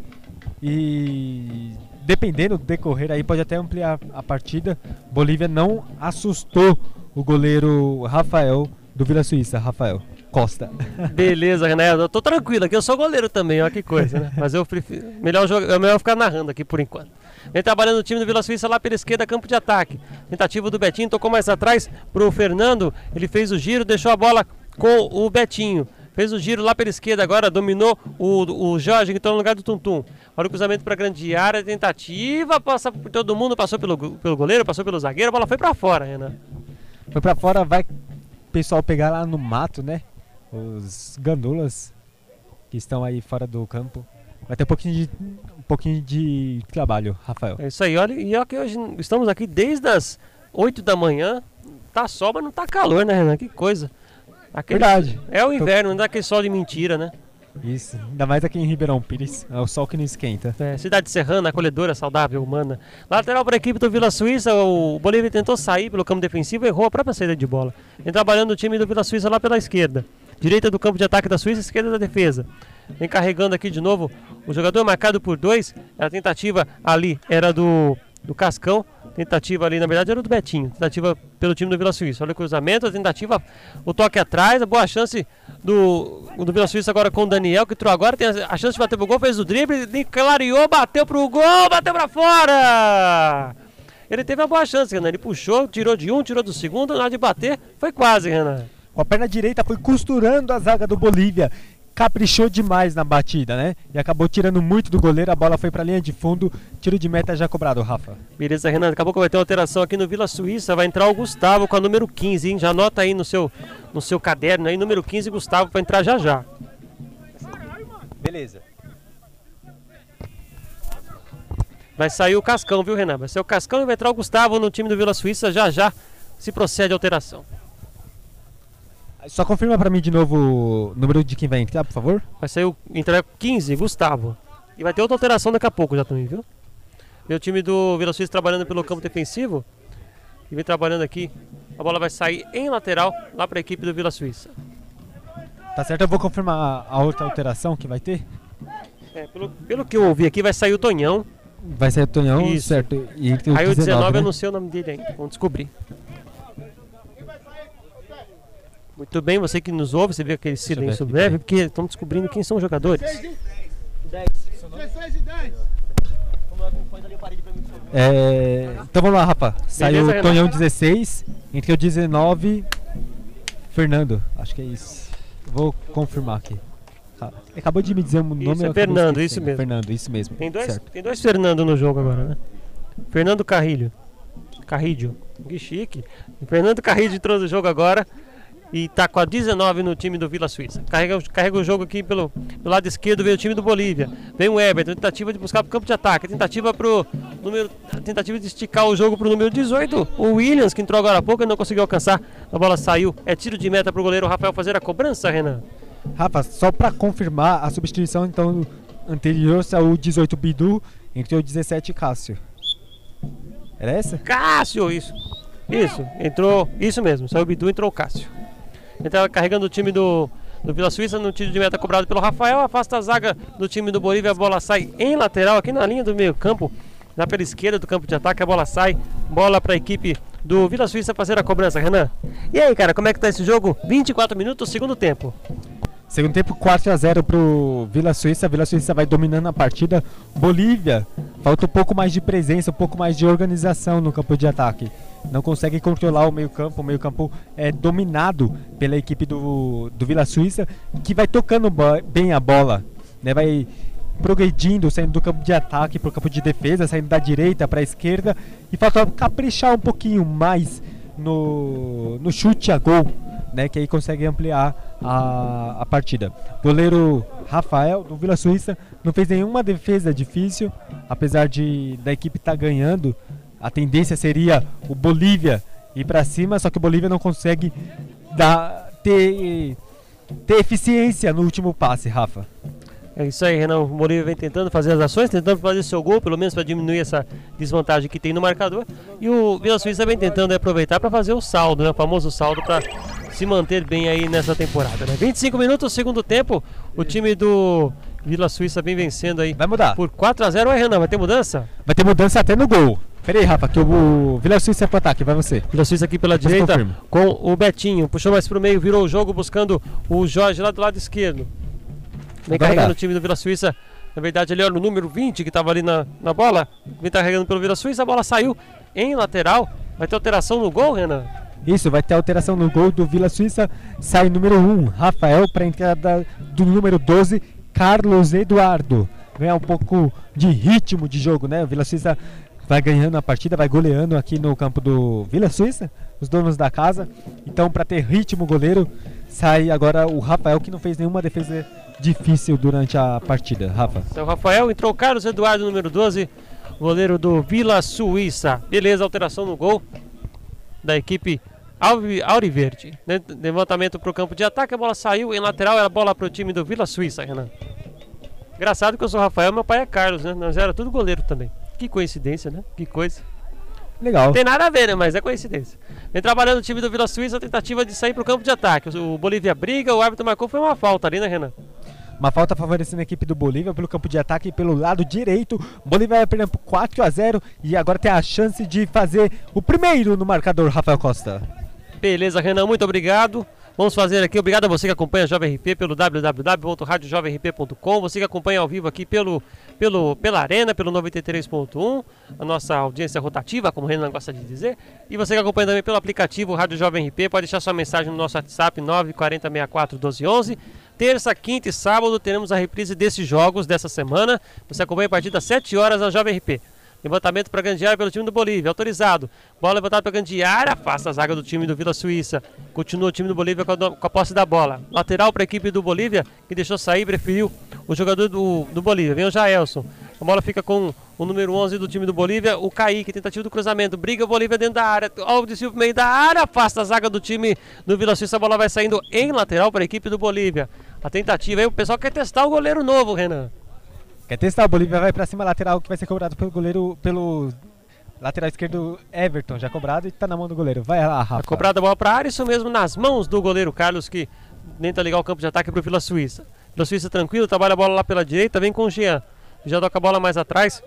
e dependendo do decorrer aí pode até ampliar a partida. Bolívia não assustou o goleiro Rafael do Vila Suíça, Rafael Costa. Beleza, Renato. Eu tô tranquilo aqui, eu sou goleiro também, olha que coisa, né? Mas eu prefiro. Melhor, jogo, é melhor ficar narrando aqui por enquanto. Vem trabalhando o time do Vila Suíça lá pela esquerda, campo de ataque. Tentativa do Betinho, tocou mais atrás pro Fernando. Ele fez o giro, deixou a bola com o Betinho. Fez o giro lá pela esquerda agora, dominou o, o Jorge, que entrou no lugar do Tuntum. Olha o cruzamento para grande área, tentativa, passa por todo mundo, passou pelo, pelo goleiro, passou pelo zagueiro, a bola foi para fora, Renan. Foi pra fora, vai o pessoal pegar lá no mato, né? Os gandulas que estão aí fora do campo. Vai ter um pouquinho de, um pouquinho de trabalho, Rafael. É isso aí, olha, e olha que hoje estamos aqui desde as 8 da manhã. Tá sol, mas não tá calor, né, Renan? Que coisa. Aquele- Verdade. É o inverno, não dá aquele sol de mentira, né? Isso. Ainda mais aqui em Ribeirão Pires. É o sol que não esquenta. É, cidade serrana, acolhedora, saudável, humana. Lateral para a equipe do Vila Suíça, o Bolívia tentou sair pelo campo defensivo e errou a própria saída de bola. Vem trabalhando o time do Vila Suíça lá pela esquerda. Direita do campo de ataque da Suíça, esquerda da defesa. Vem carregando aqui de novo o jogador marcado por dois. A tentativa ali era do, do Cascão. Tentativa ali, na verdade, era do Betinho. Tentativa pelo time do Vila Suíça. Olha o cruzamento, a tentativa, o toque atrás, a boa chance do, do Vila Suíça agora com o Daniel, que entrou agora, tem a, chance de bater pro gol, fez o drible, clareou, bateu pro gol, bateu pra fora! Ele teve uma boa chance, Renan. Ele puxou, tirou de um, tirou do segundo, na hora de bater, foi quase, Renan. Com a perna direita foi costurando a zaga do Bolívia. Caprichou demais na batida, né? E acabou tirando muito do goleiro. A bola foi pra linha de fundo. Tiro de meta já cobrado, Rafa. Beleza, Renan. Acabou que vai ter uma alteração aqui no Vila Suíça. Vai entrar o Gustavo com a número 15, hein? Já anota aí no seu, no seu caderno aí, número 15, Gustavo, vai entrar já já. Beleza. Vai sair o Cascão, viu, Renan? Vai ser o Cascão e vai entrar o Gustavo no time do Vila Suíça. Já já se procede a alteração. Só confirma pra mim de novo o número de quem vai entrar, por favor. Vai sair o entrar 15, Gustavo. E vai ter outra alteração daqui a pouco já também, viu? Meu time do Vila Suíça trabalhando pelo campo defensivo. E vem trabalhando aqui. A bola vai sair em lateral lá para a equipe do Vila Suíça. Tá certo, eu vou confirmar a outra alteração que vai ter. É, pelo, pelo que eu ouvi aqui, vai sair o Tonhão. Vai ser o Tonhão, Isso. certo? E Aí o 19 né? eu não sei o nome dele ainda. Vamos descobrir. Muito bem, você que nos ouve, você vê aquele silêncio breve, porque estamos descobrindo quem são os jogadores. 16 e 10. É, então vamos lá, Rafa. Saiu o? Tonhão 16, entre o 19, Fernando. Acho que é isso. Vou confirmar aqui. Tá. Acabou de me dizer o nome. Isso, é Fernando, isso mesmo. Fernando, isso mesmo. Tem dois, Certo. tem dois Fernando no jogo agora, né? Fernando Carrilho. Carrilho. Que chique. Fernando Carrilho entrou no jogo agora e tá com a 19 no time do Vila Suíça. Carrega, carrega o jogo aqui pelo, pelo lado esquerdo, vem o time do Bolívia. Vem o Everton, tentativa de buscar pro campo de ataque, tentativa pro número, tentativa de esticar o jogo pro número 18. O Williams, que entrou agora há pouco, não conseguiu alcançar. A bola saiu. É tiro de meta pro goleiro Rafael fazer a cobrança, Renan. Rafa, só pra confirmar a substituição então anterior saiu o 18 Bidu, entre o 17 Cássio. Era essa? Cássio, isso. Isso, entrou. Isso mesmo, saiu o Bidu, entrou o Cássio. Ele tava carregando o time do, do Vila Suíça no tiro de meta cobrado pelo Rafael, afasta a zaga do time do Bolívia, a bola sai em lateral, aqui na linha do meio campo, lá pela esquerda do campo de ataque, a bola sai, bola para a equipe do Vila Suíça fazer a cobrança, Renan. E aí, cara, como é que tá esse jogo? 24 minutos, segundo tempo. Segundo tempo, 4 a 0 pro Vila Suíça. Vila Suíça vai dominando a partida. Bolívia, falta um pouco mais de presença, um pouco mais de organização no campo de ataque. Não consegue controlar o meio-campo. O meio-campo é dominado pela equipe do, do Vila Suíça, que vai tocando bem a bola. Né? Vai progredindo, saindo do campo de ataque para o campo de defesa, saindo da direita para a esquerda. E falta caprichar um pouquinho mais no, no chute a gol, né, que aí consegue ampliar a, a partida. Goleiro Rafael, do Vila Suíça, não fez nenhuma defesa difícil, apesar de da equipe estar ganhando. A tendência seria o Bolívia ir para cima, só que o Bolívia não consegue dar, ter, ter eficiência no último passe, Rafa. É isso aí, Renan. O Bolívia vem tentando fazer as ações, tentando fazer seu gol, pelo menos para diminuir essa desvantagem que tem no marcador. E o Vila Suíça vem tentando aproveitar para fazer o saldo, né? o famoso saldo para se manter bem aí nessa temporada. Né? 25 minutos, segundo tempo. O time do Vila Suíça vem vencendo aí Vai mudar. por 4 a 0 Oi, Renan, vai ter mudança? Vai ter mudança até no gol. Pera aí, Rafa, que o, Vila Suíça é pro ataque, vai você. Vila Suíça aqui pela Depois direita confirma. com o Betinho. Puxou mais pro meio, virou o jogo buscando o Jorge lá do lado esquerdo. Vem carregando o time do Vila Suíça. Na verdade, ali, olha o número 20 que estava ali na, na bola. Vem carregando pelo Vila Suíça. A bola saiu em lateral. Vai ter alteração no gol, Renan? Isso, vai ter alteração no gol do Vila Suíça. Sai número 1, Rafael, para entrada do número 12, Carlos Eduardo. Ganhar um pouco de ritmo de jogo, né? O Vila Suíça vai ganhando a partida, vai goleando aqui no campo do Vila Suíça, os donos da casa. Então, para ter ritmo goleiro, sai agora o Rafael, que não fez nenhuma defesa difícil durante a partida. Rafa. Então, Rafael entrou Carlos Eduardo, número 12, goleiro do Vila Suíça. Beleza, alteração no gol da equipe Auriverde. Levantamento para o campo de ataque, a bola saiu em lateral, era bola para o time do Vila Suíça, Renan. Engraçado que eu sou Rafael, meu pai é Carlos, né? Nós era tudo goleiro também. Que coincidência, né? Que coisa. Legal. Tem nada a ver, né? Mas é coincidência. Vem trabalhando o time do Vila Suíça, a tentativa de sair para o campo de ataque. O Bolívia briga, o árbitro marcou, foi uma falta ali, né, Renan? Uma falta favorecendo a equipe do Bolívia pelo campo de ataque e pelo lado direito. Bolívia vai perdendo por 4 a 0 e agora tem a chance de fazer o primeiro no marcador, Rafael Costa. Beleza, Renan, muito obrigado. Vamos fazer aqui, obrigado a você que acompanha a Jovem RP pelo www.radiojovemrp.com, você que acompanha ao vivo aqui pelo, pelo, pela Arena, pelo 93.1, a nossa audiência rotativa, como o Renan gosta de dizer, e você que acompanha também pelo aplicativo Rádio Jovem RP, pode deixar sua mensagem no nosso WhatsApp 94064 1211. Terça, quinta e sábado teremos a reprise desses jogos dessa semana. Você acompanha a partir das 7 horas na Jovem RP. Levantamento para grande área pelo time do Bolívia, autorizado. Bola levantada para grande área, afasta a zaga do time do Vila Suíça. Continua o time do Bolívia com a, com a posse da bola. Lateral para a equipe do Bolívia, que deixou sair, preferiu o jogador do, do Bolívia. Vem o Jaelson. A bola fica com o número 11 do time do Bolívia, o Kaique, tentativa do cruzamento. Briga o Bolívia dentro da área. Ó, o desvio pro meio da área, afasta a zaga do time do Vila Suíça. A bola vai saindo em lateral para a equipe do Bolívia. A tentativa aí, o pessoal quer testar o goleiro novo, Renan. Quer testar? O Bolívia vai pra cima lateral que vai ser cobrado pelo goleiro, pelo lateral esquerdo Everton, já cobrado e tá na mão do goleiro. Vai lá, Rafa. Tá cobrada a bola para a área, isso mesmo nas mãos do goleiro Carlos, que tenta ligar o campo de ataque para o Vila Suíça. Vila Suíça tranquilo, trabalha a bola lá pela direita, vem com o Jean. Já toca a bola mais atrás,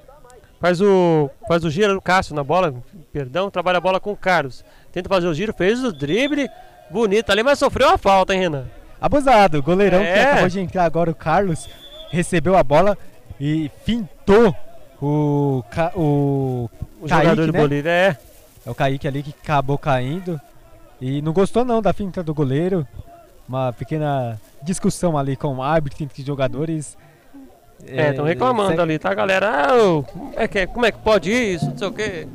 faz o, faz o giro do Cássio na bola, perdão, trabalha a bola com o Carlos. Tenta fazer o giro, fez o drible, bonito ali, mas sofreu a falta, hein, Renan? Abusado, goleirão que É. acabou de entrar agora, o Carlos, recebeu a bola e fintou o, Ca- o, O Kaique, jogador do né? Bolívia é. É o Kaique ali que acabou caindo. E não gostou não da finta do goleiro. Uma pequena discussão ali com o árbitro entre jogadores. É, estão reclamando segue- ali, tá, galera? Ah, como, é que, é- como é que pode isso? Não sei o quê.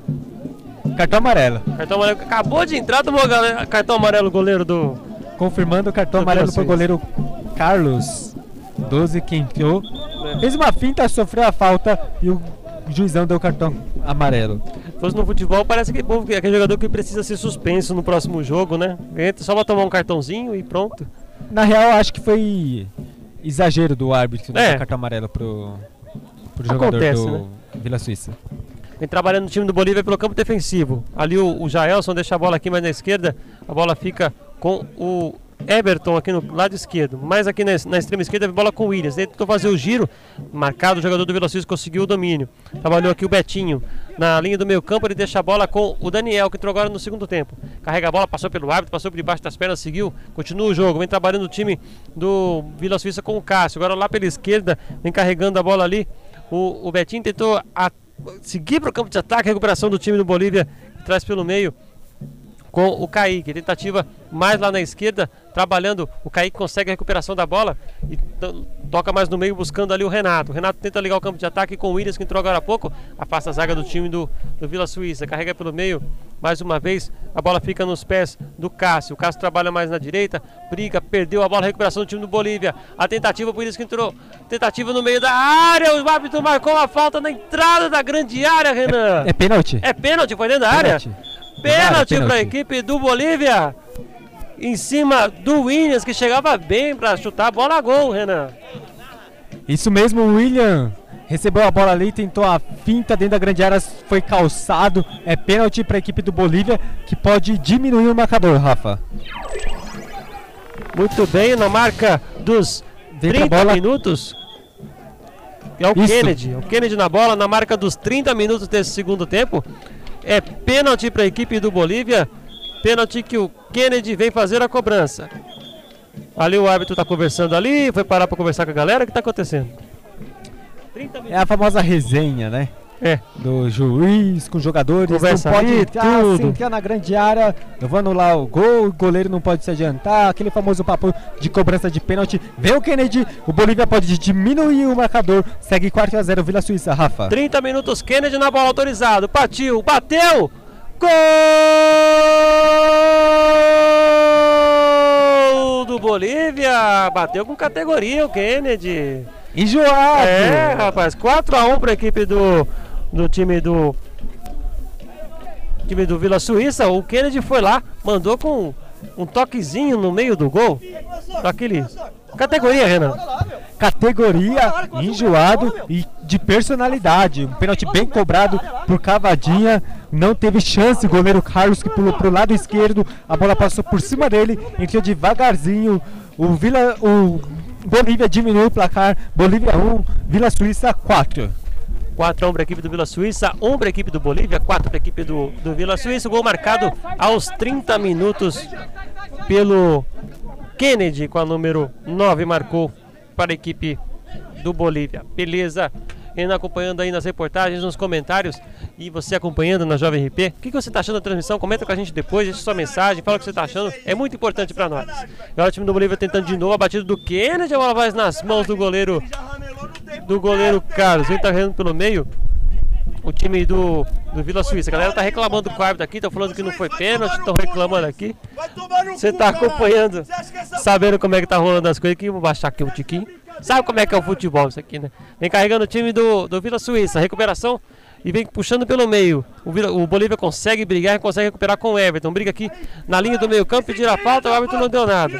Cartão amarelo. Cartão amarelo. Acabou de entrar, tomou galera, cartão amarelo o goleiro do. Confirmando o cartão Do amarelo pro goleiro Carlos. 12 que entrou. É. Fez uma finta, sofreu a falta e o juizão deu cartão amarelo. Se fosse no futebol, parece que povo, é aquele jogador que precisa ser suspenso no próximo jogo, né? Entra só pra tomar um cartãozinho e pronto. Na real, acho que foi exagero do árbitro É. dar cartão amarelo pro, pro jogador Acontece, do né? Vila Suíça. Vem trabalhando no time do Bolívia pelo campo defensivo. Ali o, o Jaelson deixa a bola aqui mais na esquerda. A bola fica com o Everton aqui no lado esquerdo. Mais aqui na, na extrema esquerda, bola com o Williams. Ele tentou fazer o giro. Marcado, o jogador do Suíça conseguiu o domínio. Trabalhou aqui o Betinho. Na linha do meio campo, ele deixa a bola com o Daniel, que entrou agora no segundo tempo. Carrega a bola, passou pelo árbitro, passou por debaixo das pernas, seguiu. Continua o jogo. Vem trabalhando o time do Vila Suíça com o Cássio. Agora lá pela esquerda, vem carregando a bola ali. O, o Betinho tentou a- seguir para o campo de ataque, recuperação do time do Bolívia, traz pelo meio com o Kaique. Tentativa mais lá na esquerda, trabalhando. O Kaique consegue a recuperação da bola e to- toca mais no meio, buscando ali o Renato. O Renato tenta ligar o campo de ataque com o Williams, que entrou agora há pouco. Afasta a zaga do time do, do Vila Suíça. Carrega pelo meio, mais uma vez. A bola fica nos pés do Cássio. O Cássio trabalha mais na direita, briga, perdeu a bola. Recuperação do time do Bolívia. A tentativa, por isso que entrou. Tentativa no meio da área. O árbitro marcou uma falta na entrada da grande área, Renan. É pênalti? É pênalti, foi dentro da área? Pênalti. Pênalti Pênalti. para a equipe do Bolívia. Em cima do Williams, que chegava bem para chutar a bola a gol, Renan. Isso mesmo, o William recebeu a bola ali, tentou a finta dentro da grande área, foi calçado. É pênalti para a equipe do Bolívia, que pode diminuir o marcador, Rafa. Muito bem, na marca dos Vem pra 30 bola. minutos. É o Isso. Kennedy. O Kennedy na bola, na marca dos 30 minutos desse segundo tempo. É pênalti para a equipe do Bolívia. Pênalti que o Kennedy vem fazer a cobrança. Ali o árbitro está conversando ali, foi parar para conversar com a galera. O que está acontecendo? 30 É a famosa resenha, né? É. Do juiz com os jogadores. Conversa não pode ali, entrar, tudo. se entrar na grande área. Eu vou anular o gol, o goleiro não pode se adiantar. Aquele famoso papo de cobrança de pênalti. Vem o Kennedy, o Bolívia pode diminuir o marcador. Segue 4 a 0 Vila Suíça, Rafa. 30 minutos, Kennedy na bola autorizado. Partiu, bateu. Gol do Bolívia. Bateu com categoria o Kennedy. Enjoado. É, rapaz, 4x1 para a equipe do, do time do time do Vila Suíça. O Kennedy foi lá, mandou com um toquezinho no meio do gol. Daquele. Categoria, Renan. Categoria, enjoado e de personalidade. Um pênalti bem cobrado por Cavadinha. Não teve chance. O goleiro Carlos que pulou pro lado esquerdo. A bola passou por cima dele. Entrou devagarzinho. O Vila. O Bolívia diminui o placar. Bolívia 1, Vila Suíça 4. 4 para a equipe do Vila Suíça, 1 para a equipe do Bolívia, 4 para a equipe do, do Vila Suíça. Gol marcado aos 30 minutos pelo Kennedy, com a número 9, marcou para a equipe do Bolívia. Beleza? Renan acompanhando aí nas reportagens, nos comentários e você acompanhando na Jovem RP. O que você está achando da transmissão? Comenta com a gente depois, deixa sua mensagem, fala o que você está achando. É muito importante para nós. Agora o time do Bolívia tentando de novo a batida do Kennedy, a bola vai nas mãos do goleiro do goleiro Carlos. Ele tá pelo meio. O time do, do Vila Suíça. A galera tá reclamando com o árbitro aqui, tá falando que não foi pênalti, estão reclamando aqui. Você tá acompanhando, sabendo como é que tá rolando as coisas aqui. Vou baixar aqui um tiquinho. Sabe como é que é o futebol isso aqui, né? Vem carregando o time do, do Vila Suíça. Recuperação e vem puxando pelo meio. O, Vila, o Bolívia consegue brigar e consegue recuperar com o Everton. Briga aqui na linha do meio campo, pedir a falta, o árbitro não deu nada.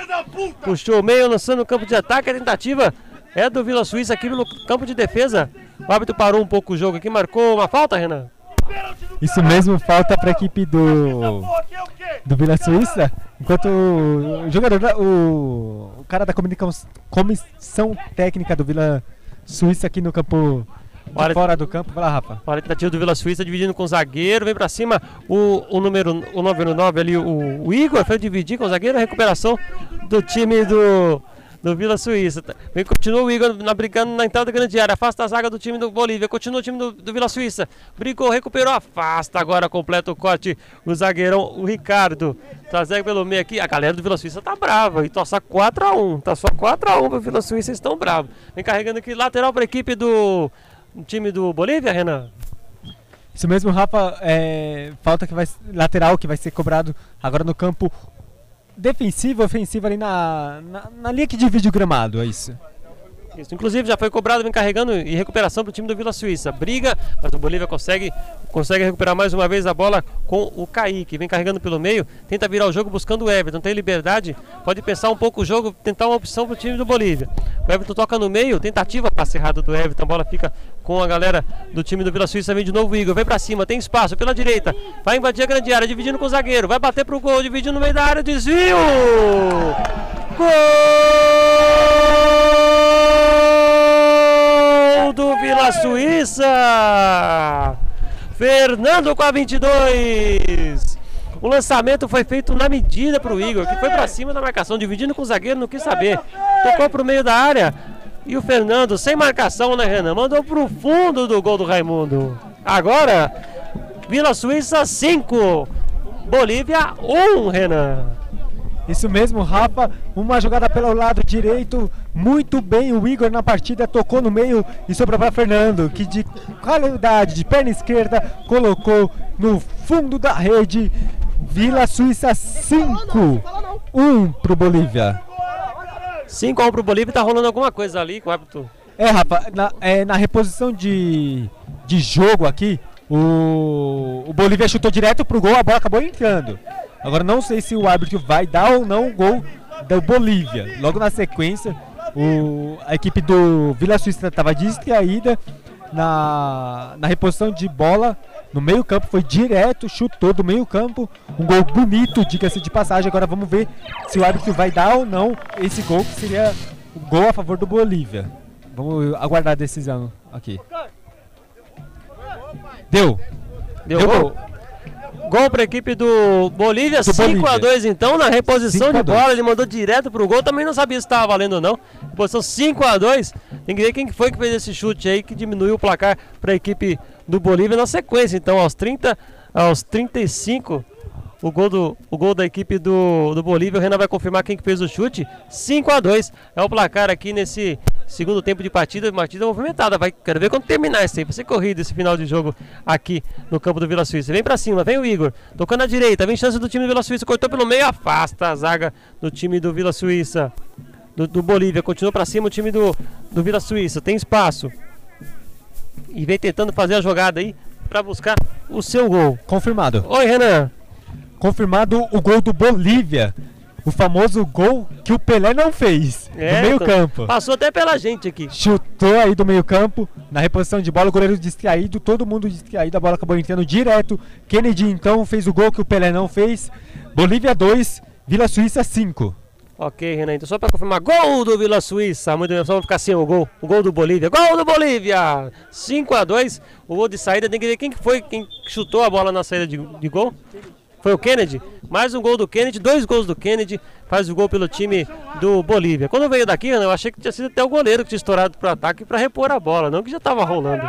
Puxou o meio, lançando o campo de ataque, a tentativa é do Vila Suíça aqui no campo de defesa. O árbitro parou um pouco o jogo aqui, marcou uma falta, Renan? Isso mesmo, falta para a equipe do, do Vila Suíça. Enquanto o jogador, o, o cara da comissão técnica do Vila Suíça aqui no campo, Olha- fora do campo. Vai lá, Rafa. Olha a tentativa do Vila Suíça dividindo com o zagueiro, vem pra cima o, o número o número 9 ali, o, o Igor, foi dividir com o zagueiro, a recuperação do time do, do Vila Suíça. Tá- continua o Igor na, brigando na entrada da grande área, afasta a zaga do time do Bolívia, continua o time do, do Vila Suíça, brigou, recuperou, afasta agora, completa o corte, o zagueirão, o Ricardo, trazer pelo meio aqui, a galera do Vila Suíça tá brava, e tá só 4x1, tá só 4x1 pro Vila Suíça, eles estão bravos. Vem carregando aqui, lateral pra equipe do time do Bolívia, Renan? Isso mesmo, Rafa. é, falta que vai lateral que vai ser cobrado agora no campo defensivo, ofensivo ali na, na, na linha que divide o gramado, é isso. Isso, inclusive já foi cobrado, vem carregando e recuperação para o time do Vila Suíça. Briga, mas o Bolívia consegue, consegue recuperar mais uma vez a bola com o Kaique. Vem carregando pelo meio, tenta virar o jogo buscando o Everton. Tem liberdade, pode pensar um pouco o jogo, tentar uma opção para o time do Bolívia. O Everton toca no meio, tentativa passe errado do Everton. A bola fica com a galera do time do Vila Suíça. Vem de novo o Igor, vem para cima, tem espaço pela direita. Vai invadir a grande área, dividindo com o zagueiro. Vai bater pro gol, dividindo no meio da área, desvio! Gol Vila Suíça! Fernando com a 22. O lançamento foi feito na medida para o Igor, que foi para cima da marcação, dividindo com o zagueiro, não quis saber. Tocou para o meio da área. E o Fernando, sem marcação, né, Renan? Mandou para o fundo do gol do Raimundo. Agora, Vila Suíça 5, Bolívia 1, Renan. Isso mesmo, Rafa. Uma jogada pelo lado direito. Muito bem o Igor na partida. Tocou no meio e sobrou para Fernando, que de qualidade de perna esquerda colocou no fundo da rede. Vila Suíça 5, 1 pro Bolívia. 5 a 1 pro Bolívia, tá rolando alguma coisa ali com o árbitro. É, Rafa, na, é, na reposição de, de jogo aqui, o, o Bolívia chutou direto pro gol, a bola acabou entrando. Agora não sei se o árbitro vai dar ou não o gol do Bolívia. Logo na sequência, o, a equipe do Vila Suíça estava distraída na, na reposição de bola no meio campo, foi direto, chutou do meio campo, um gol bonito, diga-se de passagem. Agora vamos ver se o árbitro vai dar ou não esse gol, que seria o gol a favor do Bolívia. Vamos aguardar a decisão aqui. Deu. Deu, Deu gol? gol. Gol para a equipe do Bolívia, Do 5 a Bolívia. 2 então, na reposição 5 de a 2. bola, ele mandou direto pro gol, também não sabia se estava valendo ou não. Reposição 5 a 2 tem que ver quem que foi que fez esse chute aí, que diminuiu o placar para a equipe do Bolívia na sequência. Então, aos 30, aos 35, o gol, do, o gol da equipe do, do Bolívia, o Renan vai confirmar quem que fez o chute, 5 a 2 é o placar aqui nesse segundo tempo de partida, partida movimentada, vai, quero ver quando terminar isso aí, vai ser corrido esse final de jogo aqui no campo do Vila Suíça, vem pra cima, vem o Igor, tocando à direita, vem chance do time do Vila Suíça, cortou pelo meio, afasta a zaga do time do Vila Suíça, do, do Bolívia, continua pra cima o time do, do Vila Suíça, tem espaço, e vem tentando fazer a jogada aí, pra buscar o seu gol. Confirmado. Oi Renan, Confirmado o gol do Bolívia. O famoso gol que o Pelé não fez. É, do meio tô- campo. passou até pela gente aqui. Chutou aí do meio campo, na reposição de bola, o goleiro distraído, todo mundo distraído, a bola acabou entrando direto. Kennedy então fez o gol que o Pelé não fez. Bolívia 2, Vila Suíça 5. Ok, Renan, então só pra confirmar, gol do Vila Suíça, muito bem, só ficar sem o gol, o gol do Bolívia, gol do Bolívia, 5 a 2 o gol de saída, tem que ver quem que foi, quem chutou a bola na saída de, de gol, foi o Kennedy, mais um gol do Kennedy, dois gols do Kennedy, faz o gol pelo time do Bolívia. Quando veio daqui, eu achei que tinha sido até o goleiro que tinha estourado pro ataque pra repor a bola, não que já tava rolando.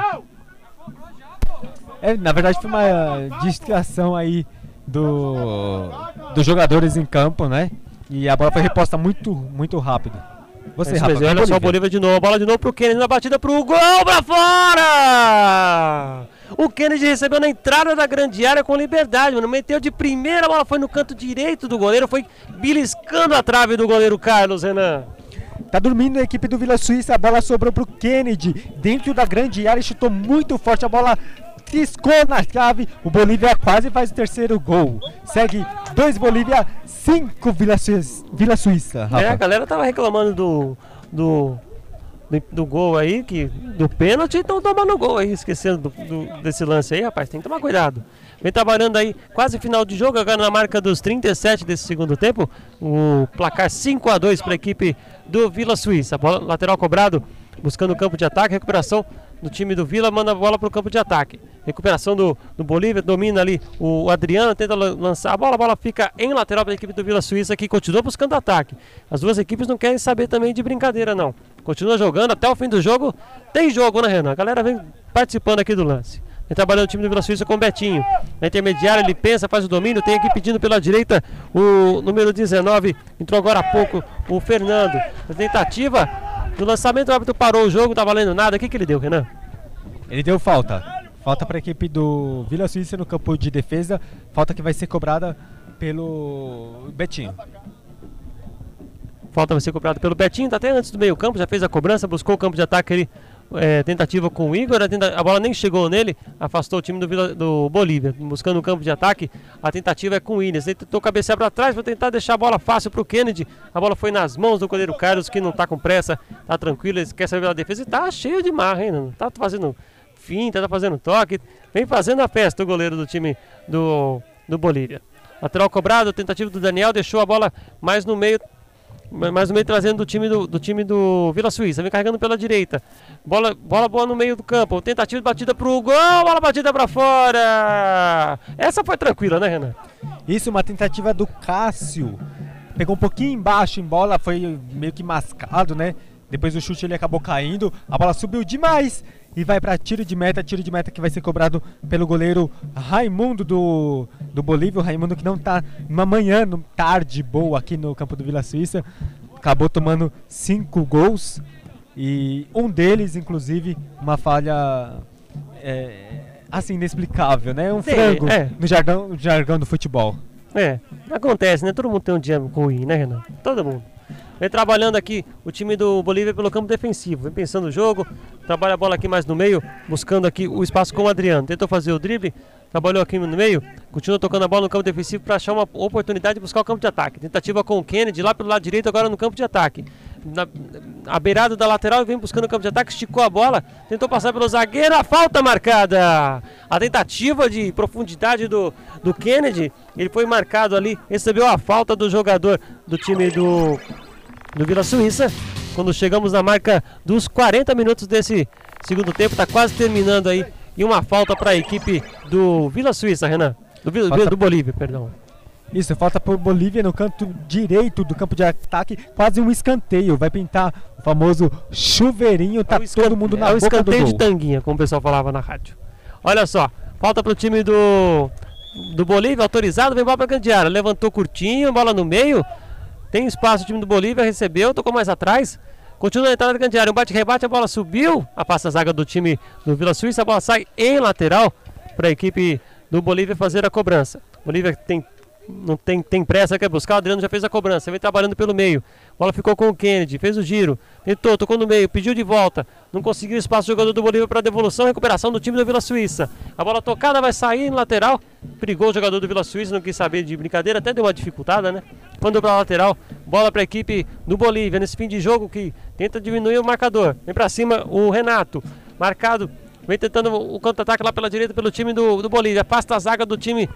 É, na verdade foi uma distração aí do, dos jogadores em campo, né? E a bola foi reposta muito, muito rápido. Você, É Rafa, olha só o Bolívia de novo, a bola de novo pro Kennedy na batida pro gol pra fora! O Kennedy recebeu na entrada da grande área com liberdade, mano. Meteu de primeira, a bola foi no canto direito do goleiro, foi beliscando a trave do goleiro Carlos, Renan. Tá dormindo a equipe do Vila Suíça, a bola sobrou pro Kennedy, dentro da grande área, chutou muito forte, a bola triscou na trave, o Bolívia quase faz o terceiro gol. Segue 2 Bolívia, 5 Vila Suíça, Vila Suíça É, a galera tava reclamando do. do. Do, do gol aí, que, do pênalti, então tomando gol aí, esquecendo do- do- desse lance aí, rapaz, tem que tomar cuidado. Vem trabalhando aí, quase final de jogo, agora na marca dos 37 desse segundo tempo. O placar 5 a 2 para a equipe do Vila Suíça. Bola, lateral cobrado, buscando o campo de ataque, recuperação do time do Vila, manda a bola para o campo de ataque. Recuperação do, do Bolívia, domina ali o Adriano, tenta lan- lançar a bola, a bola fica em lateral para a equipe do Vila Suíça, que continua buscando ataque. As duas equipes não querem saber também de brincadeira, não. Continua jogando até o fim do jogo. Tem jogo, né, Renan? A galera vem participando aqui do lance. Vem trabalhando o time do Vila Suíça com o Betinho. Na intermediária, ele pensa, faz o domínio. Tem aqui pedindo pela direita o número 19. Entrou agora há pouco o Fernando. A tentativa do lançamento, o árbitro parou o jogo, não tá valendo nada. O que, que ele deu, Renan? Ele deu falta. Falta para a equipe do Vila Suíça no campo de defesa, falta que vai ser cobrada pelo Betinho. Falta vai ser cobrada pelo Betinho, tá até antes do meio campo, já fez a cobrança, buscou o campo de ataque ali, é, tentativa com o Igor, a, tenta- a bola nem chegou nele, afastou o time do, Vila- do Bolívia, buscando o campo de ataque, a tentativa é com o Williams, ele tentou cabecear para trás para tentar deixar a bola fácil para o Kennedy, a bola foi nas mãos do goleiro Carlos, que não tá com pressa, tá tranquilo, ele quer saber pela defesa e tá cheio de marra ainda, não tá fazendo finta, tá fazendo toque, vem fazendo a festa o goleiro do time do, do Bolívia. Lateral cobrado, tentativa do Daniel, deixou a bola mais no meio, mais no meio trazendo do time do, do time do Vila Suíça, vem carregando pela direita. Bola, bola boa no meio do campo. Tentativa de batida pro gol, bola batida pra fora. Essa foi tranquila, né, Renan? Isso, uma tentativa do Cássio. Pegou um pouquinho embaixo em bola, foi meio que mascado, né? Depois do chute ele acabou caindo, a bola subiu demais e vai para tiro de meta, tiro de meta que vai ser cobrado pelo goleiro Raimundo do, do Bolívia, o Raimundo que não tá numa manhã, numa tarde boa aqui no campo do Vila Suíça, acabou tomando cinco gols e um deles, inclusive, uma falha é, assim inexplicável, né? Um Sim, frango é. no jargão, no jargão do futebol. É, acontece, né? Todo mundo tem um dia ruim, né, Renan? Todo mundo. Vem trabalhando aqui o time do Bolívia pelo campo defensivo. Vem pensando o jogo, trabalha a bola aqui mais no meio, buscando aqui o espaço com o Adriano. Tentou fazer o drible, trabalhou aqui no meio, continua tocando a bola no campo defensivo para achar uma oportunidade de buscar o campo de ataque. Tentativa com o Kennedy lá pelo lado direito, agora no campo de ataque. Na, a beirada da lateral vem buscando o campo de ataque, esticou a bola, tentou passar pelo zagueiro, a falta marcada. A tentativa de profundidade do, do Kennedy, ele foi marcado ali, recebeu a falta do jogador do time do, do Vila Suíça. Quando chegamos na marca dos 40 minutos desse segundo tempo, está quase terminando aí. E uma falta para a equipe do Vila Suíça, Renan. Do, Falta- do Bolívia, perdão. Isso, falta por Bolívia no canto direito do campo de ataque, quase um escanteio. Vai pintar o famoso chuveirinho, tá É o todo mundo na é o boca do escanteio de gol. tanguinha, como o pessoal falava na rádio. Olha só, falta pro time do, do Bolívia, autorizado, vem bola grande área. Levantou curtinho, bola no meio. Tem espaço o time do Bolívia, recebeu, tocou mais atrás. Continua na entrada da grande área, um bate-rebate, a bola subiu. A zaga do time do Vila Suíça, a bola sai em lateral para a equipe do Bolívia fazer a cobrança. Bolívia tem não tem, tem pressa, quer buscar. O Adriano já fez a cobrança, vem trabalhando pelo meio. Bola ficou com o Kennedy, fez o giro, tentou, tocou no meio, pediu de volta. Não conseguiu espaço o jogador do Bolívia para devolução, recuperação do time do Vila Suíça. A bola tocada vai sair no lateral. Brigou o jogador do Vila Suíça, não quis saber de brincadeira, até deu uma dificultada, né? Mandou para lateral, bola para a equipe do Bolívia nesse fim de jogo que tenta diminuir o marcador. Vem para cima o Renato, marcado, vem tentando o contra-ataque lá pela direita pelo time do, do Bolívia. Afasta a zaga do time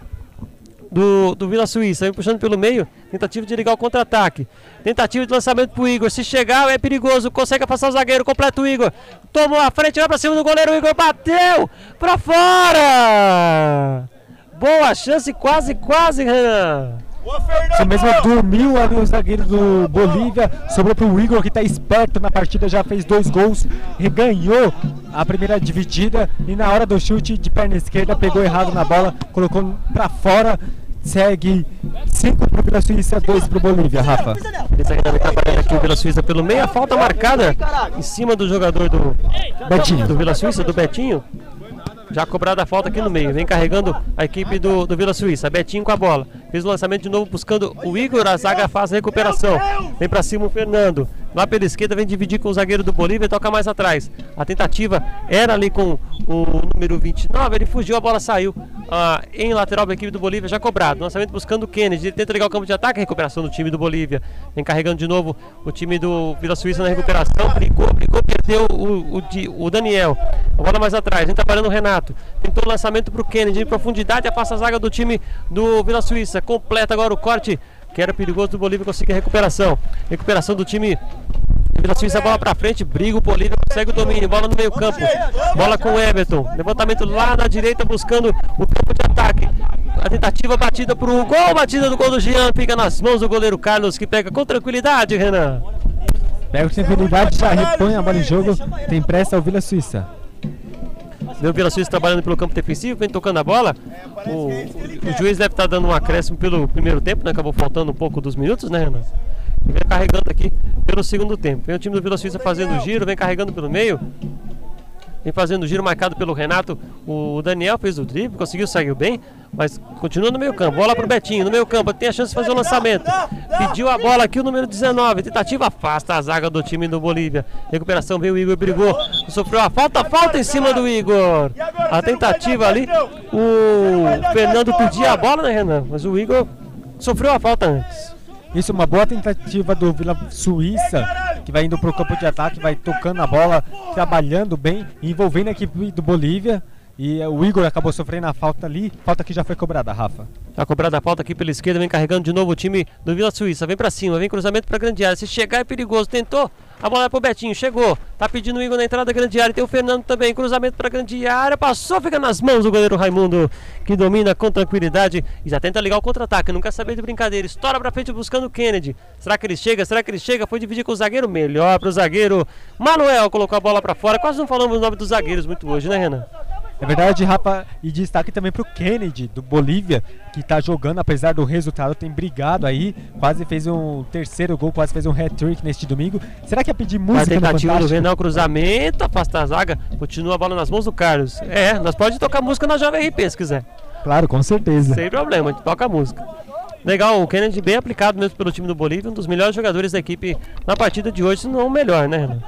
do, do Vila Suíça, vem puxando pelo meio, tentativa de ligar o contra-ataque, tentativa de lançamento pro Igor, se chegar é perigoso, consegue passar o zagueiro, completa o Igor, tomou a frente, vai pra cima do goleiro, o Igor bateu pra fora! Boa chance, quase, quase, Renan! Isso mesmo dormiu ali o zagueiro do Bolívia, sobrou pro Igor que tá esperto na partida, já fez dois gols, reganhou a primeira dividida e na hora do chute de perna esquerda pegou errado na bola, colocou pra fora, segue 5 pro Vila Suíça, 2 pro Bolívia, Rafa. Esse vem trabalhando aqui o Vila Suíça pelo meio, a falta marcada em cima do jogador do Betinho. do Vila Suíça, do Betinho. Já cobrada a falta aqui no meio. Vem carregando a equipe do, do Vila Suíça. Betinho com a bola. Fez o lançamento de novo buscando o Igor. A zaga faz a recuperação. Vem pra cima o Fernando. Lá pela esquerda vem dividir com o zagueiro do Bolívia e toca mais atrás. A tentativa era ali com o número 29. Ele fugiu, a bola saiu ah, em lateral da equipe do Bolívia, já cobrado. Lançamento buscando o Kennedy. Ele tenta ligar o campo de ataque. Recuperação do time do Bolívia. Vem carregando de novo o time do Vila Suíça na recuperação. Brigou, brigou, perdeu o, o, o Daniel. A bola mais atrás. Vem trabalhando o Renato. Tentou o lançamento para o Kennedy em profundidade. Afasta a zaga do time do Vila Suíça. Completa agora o corte que era perigoso do Bolívia conseguir a recuperação. Recuperação do time Vila Suíça, bola pra frente, briga o Bolívia, consegue o domínio, bola no meio campo, bola com o Everton, levantamento lá na direita buscando o campo de ataque. A tentativa batida pro gol, batida do gol do Jean, fica nas mãos do goleiro Carlos que pega com tranquilidade, Renan. Pega com tranquilidade, já repõe a bola em jogo, tem pressa o Vila Suíça. O Vila Suíça trabalhando pelo campo defensivo, vem tocando a bola. O, o juiz deve estar dando um acréscimo pelo primeiro tempo, né? Acabou faltando um pouco dos minutos, né, Renan? E vem carregando aqui pelo segundo tempo. Vem o time do Vila Suíça fazendo o giro, vem carregando pelo meio. Vem fazendo o giro marcado pelo Renato. O Daniel fez o drible, conseguiu sair bem, mas continua no meio campo. Bola pro Betinho, no meio campo, tem a chance de fazer o lançamento. Pediu a bola aqui o número 19. Tentativa afasta a zaga do time do Bolívia. Recuperação veio o Igor, brigou. Sofreu a falta, falta em cima do Igor. A tentativa ali, o Fernando pedia a bola, né, Renan? Mas o Igor sofreu a falta antes. Isso, uma boa tentativa do Vila Suíça, que vai indo pro campo de ataque, vai tocando a bola, trabalhando bem, envolvendo a equipe do Bolívia. E eh, o Igor acabou sofrendo a falta ali, falta que já foi cobrada, Rafa. Tá cobrada a falta aqui pela esquerda, vem carregando de novo o time do Vila Suíça. Vem pra cima, vem cruzamento pra grande área. Se chegar é perigoso. Tentou, a bola é pro Betinho, chegou. Tá pedindo o Igor na entrada da grande área. Tem o Fernando também, cruzamento pra grande área. Passou, fica nas mãos do goleiro Raimundo, que domina com tranquilidade e já tenta ligar o contra-ataque. Não quer saber de brincadeira. Estoura pra frente buscando o Kennedy. Será que ele chega? Será que ele chega? Foi dividir com o zagueiro? Melhor pro zagueiro. Manuel colocou a bola pra fora. Quase não falamos o nome dos zagueiros muito hoje, né, Renan? É verdade, Rafa, e destaque também pro Kennedy, do Bolívia, que tá jogando, apesar do resultado, tem brigado aí, quase fez um terceiro gol, quase fez um hat-trick neste domingo. Será que ia pedir A música no tentativa do? Renal, cruzamento, afasta a zaga, continua a bola nas mãos do Carlos. É, nós pode tocar música na Jovem RP se quiser. Claro, com certeza. Sem problema, a gente toca a música. Legal, o Kennedy bem aplicado mesmo pelo time do Bolívia, um dos melhores jogadores da equipe na partida de hoje, se não o melhor, né, Renan?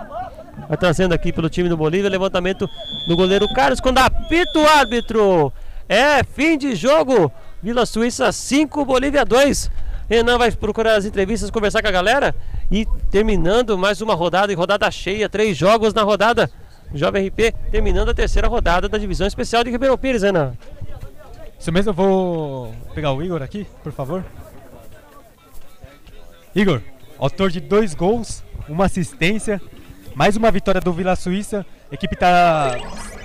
Vai trazendo aqui pelo time do Bolívia, levantamento do goleiro Carlos, quando apita o árbitro. É fim de jogo. Vila Suíça 5, Bolívia 2. Renan vai procurar as entrevistas, conversar com a galera. E terminando mais uma rodada, e rodada cheia, três jogos na rodada. Jovem RP terminando a terceira rodada da divisão especial de Ribeirão Pires, Renan. Isso mesmo, eu vou pegar o Igor aqui, por favor. Igor, autor de dois gols, uma assistência, mais uma vitória do Vila Suíça. A equipe está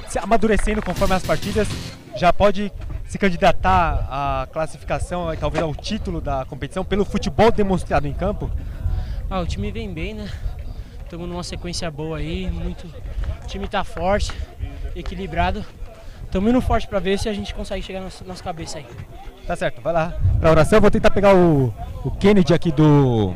se amadurecendo conforme as partidas. Já pode se candidatar à classificação e talvez ao título da competição pelo futebol demonstrado em campo? Ah, o time vem bem, né? Estamos numa sequência boa aí, muito. O time tá forte, equilibrado. Estamos indo forte para ver se a gente consegue chegar nas nossa cabeça aí. Tá certo, vai lá pra oração. Eu vou tentar pegar o, o Kennedy aqui do,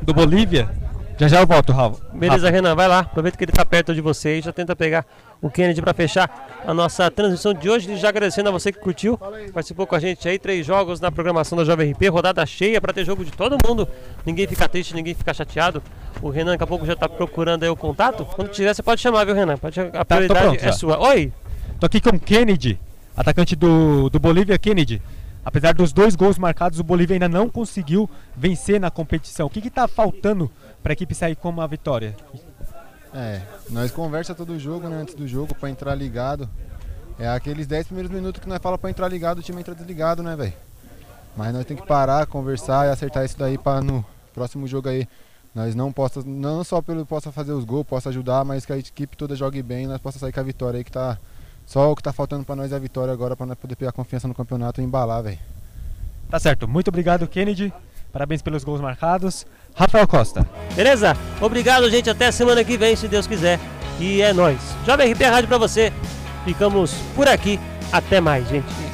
do Bolívia. Já já eu volto, Raul. Beleza, Renan, vai lá. Aproveita que ele tá perto de você e já tenta pegar o Kennedy para fechar a nossa transmissão de hoje. Já agradecendo a você que curtiu, participou com a gente aí. Três jogos na programação da Jovem RP, rodada cheia para ter jogo de todo mundo. Ninguém fica triste, ninguém fica chateado. O Renan daqui a pouco já tá procurando aí o contato. Quando tiver, você pode chamar, viu, Renan? Pode, a prioridade pronto, é sua. Oi! Tô aqui com o Kennedy, atacante do, do Bolívia, Kennedy. Apesar dos dois gols marcados, o Bolívia ainda não conseguiu vencer na competição. O que está faltando para a equipe sair com uma vitória? É, nós conversa todo jogo, né, antes do jogo, pra entrar ligado. É aqueles 10 primeiros minutos que nós fala pra entrar ligado, o time entra desligado, né, velho? Mas nós tem que parar, conversar e acertar isso daí pra no próximo jogo aí nós não possa, não só pelo possa fazer os gols, possa ajudar, mas que a equipe toda jogue bem, nós possa sair com a vitória aí que tá só o que tá faltando pra nós é a vitória agora pra nós poder pegar confiança no campeonato e embalar, velho. Tá certo, muito obrigado, Kennedy. Parabéns pelos gols marcados. Rafael Costa. Beleza? Obrigado, gente. Até semana que vem, se Deus quiser. E é nóis. Jovem RP Rádio pra você. Ficamos por aqui. Até mais, gente.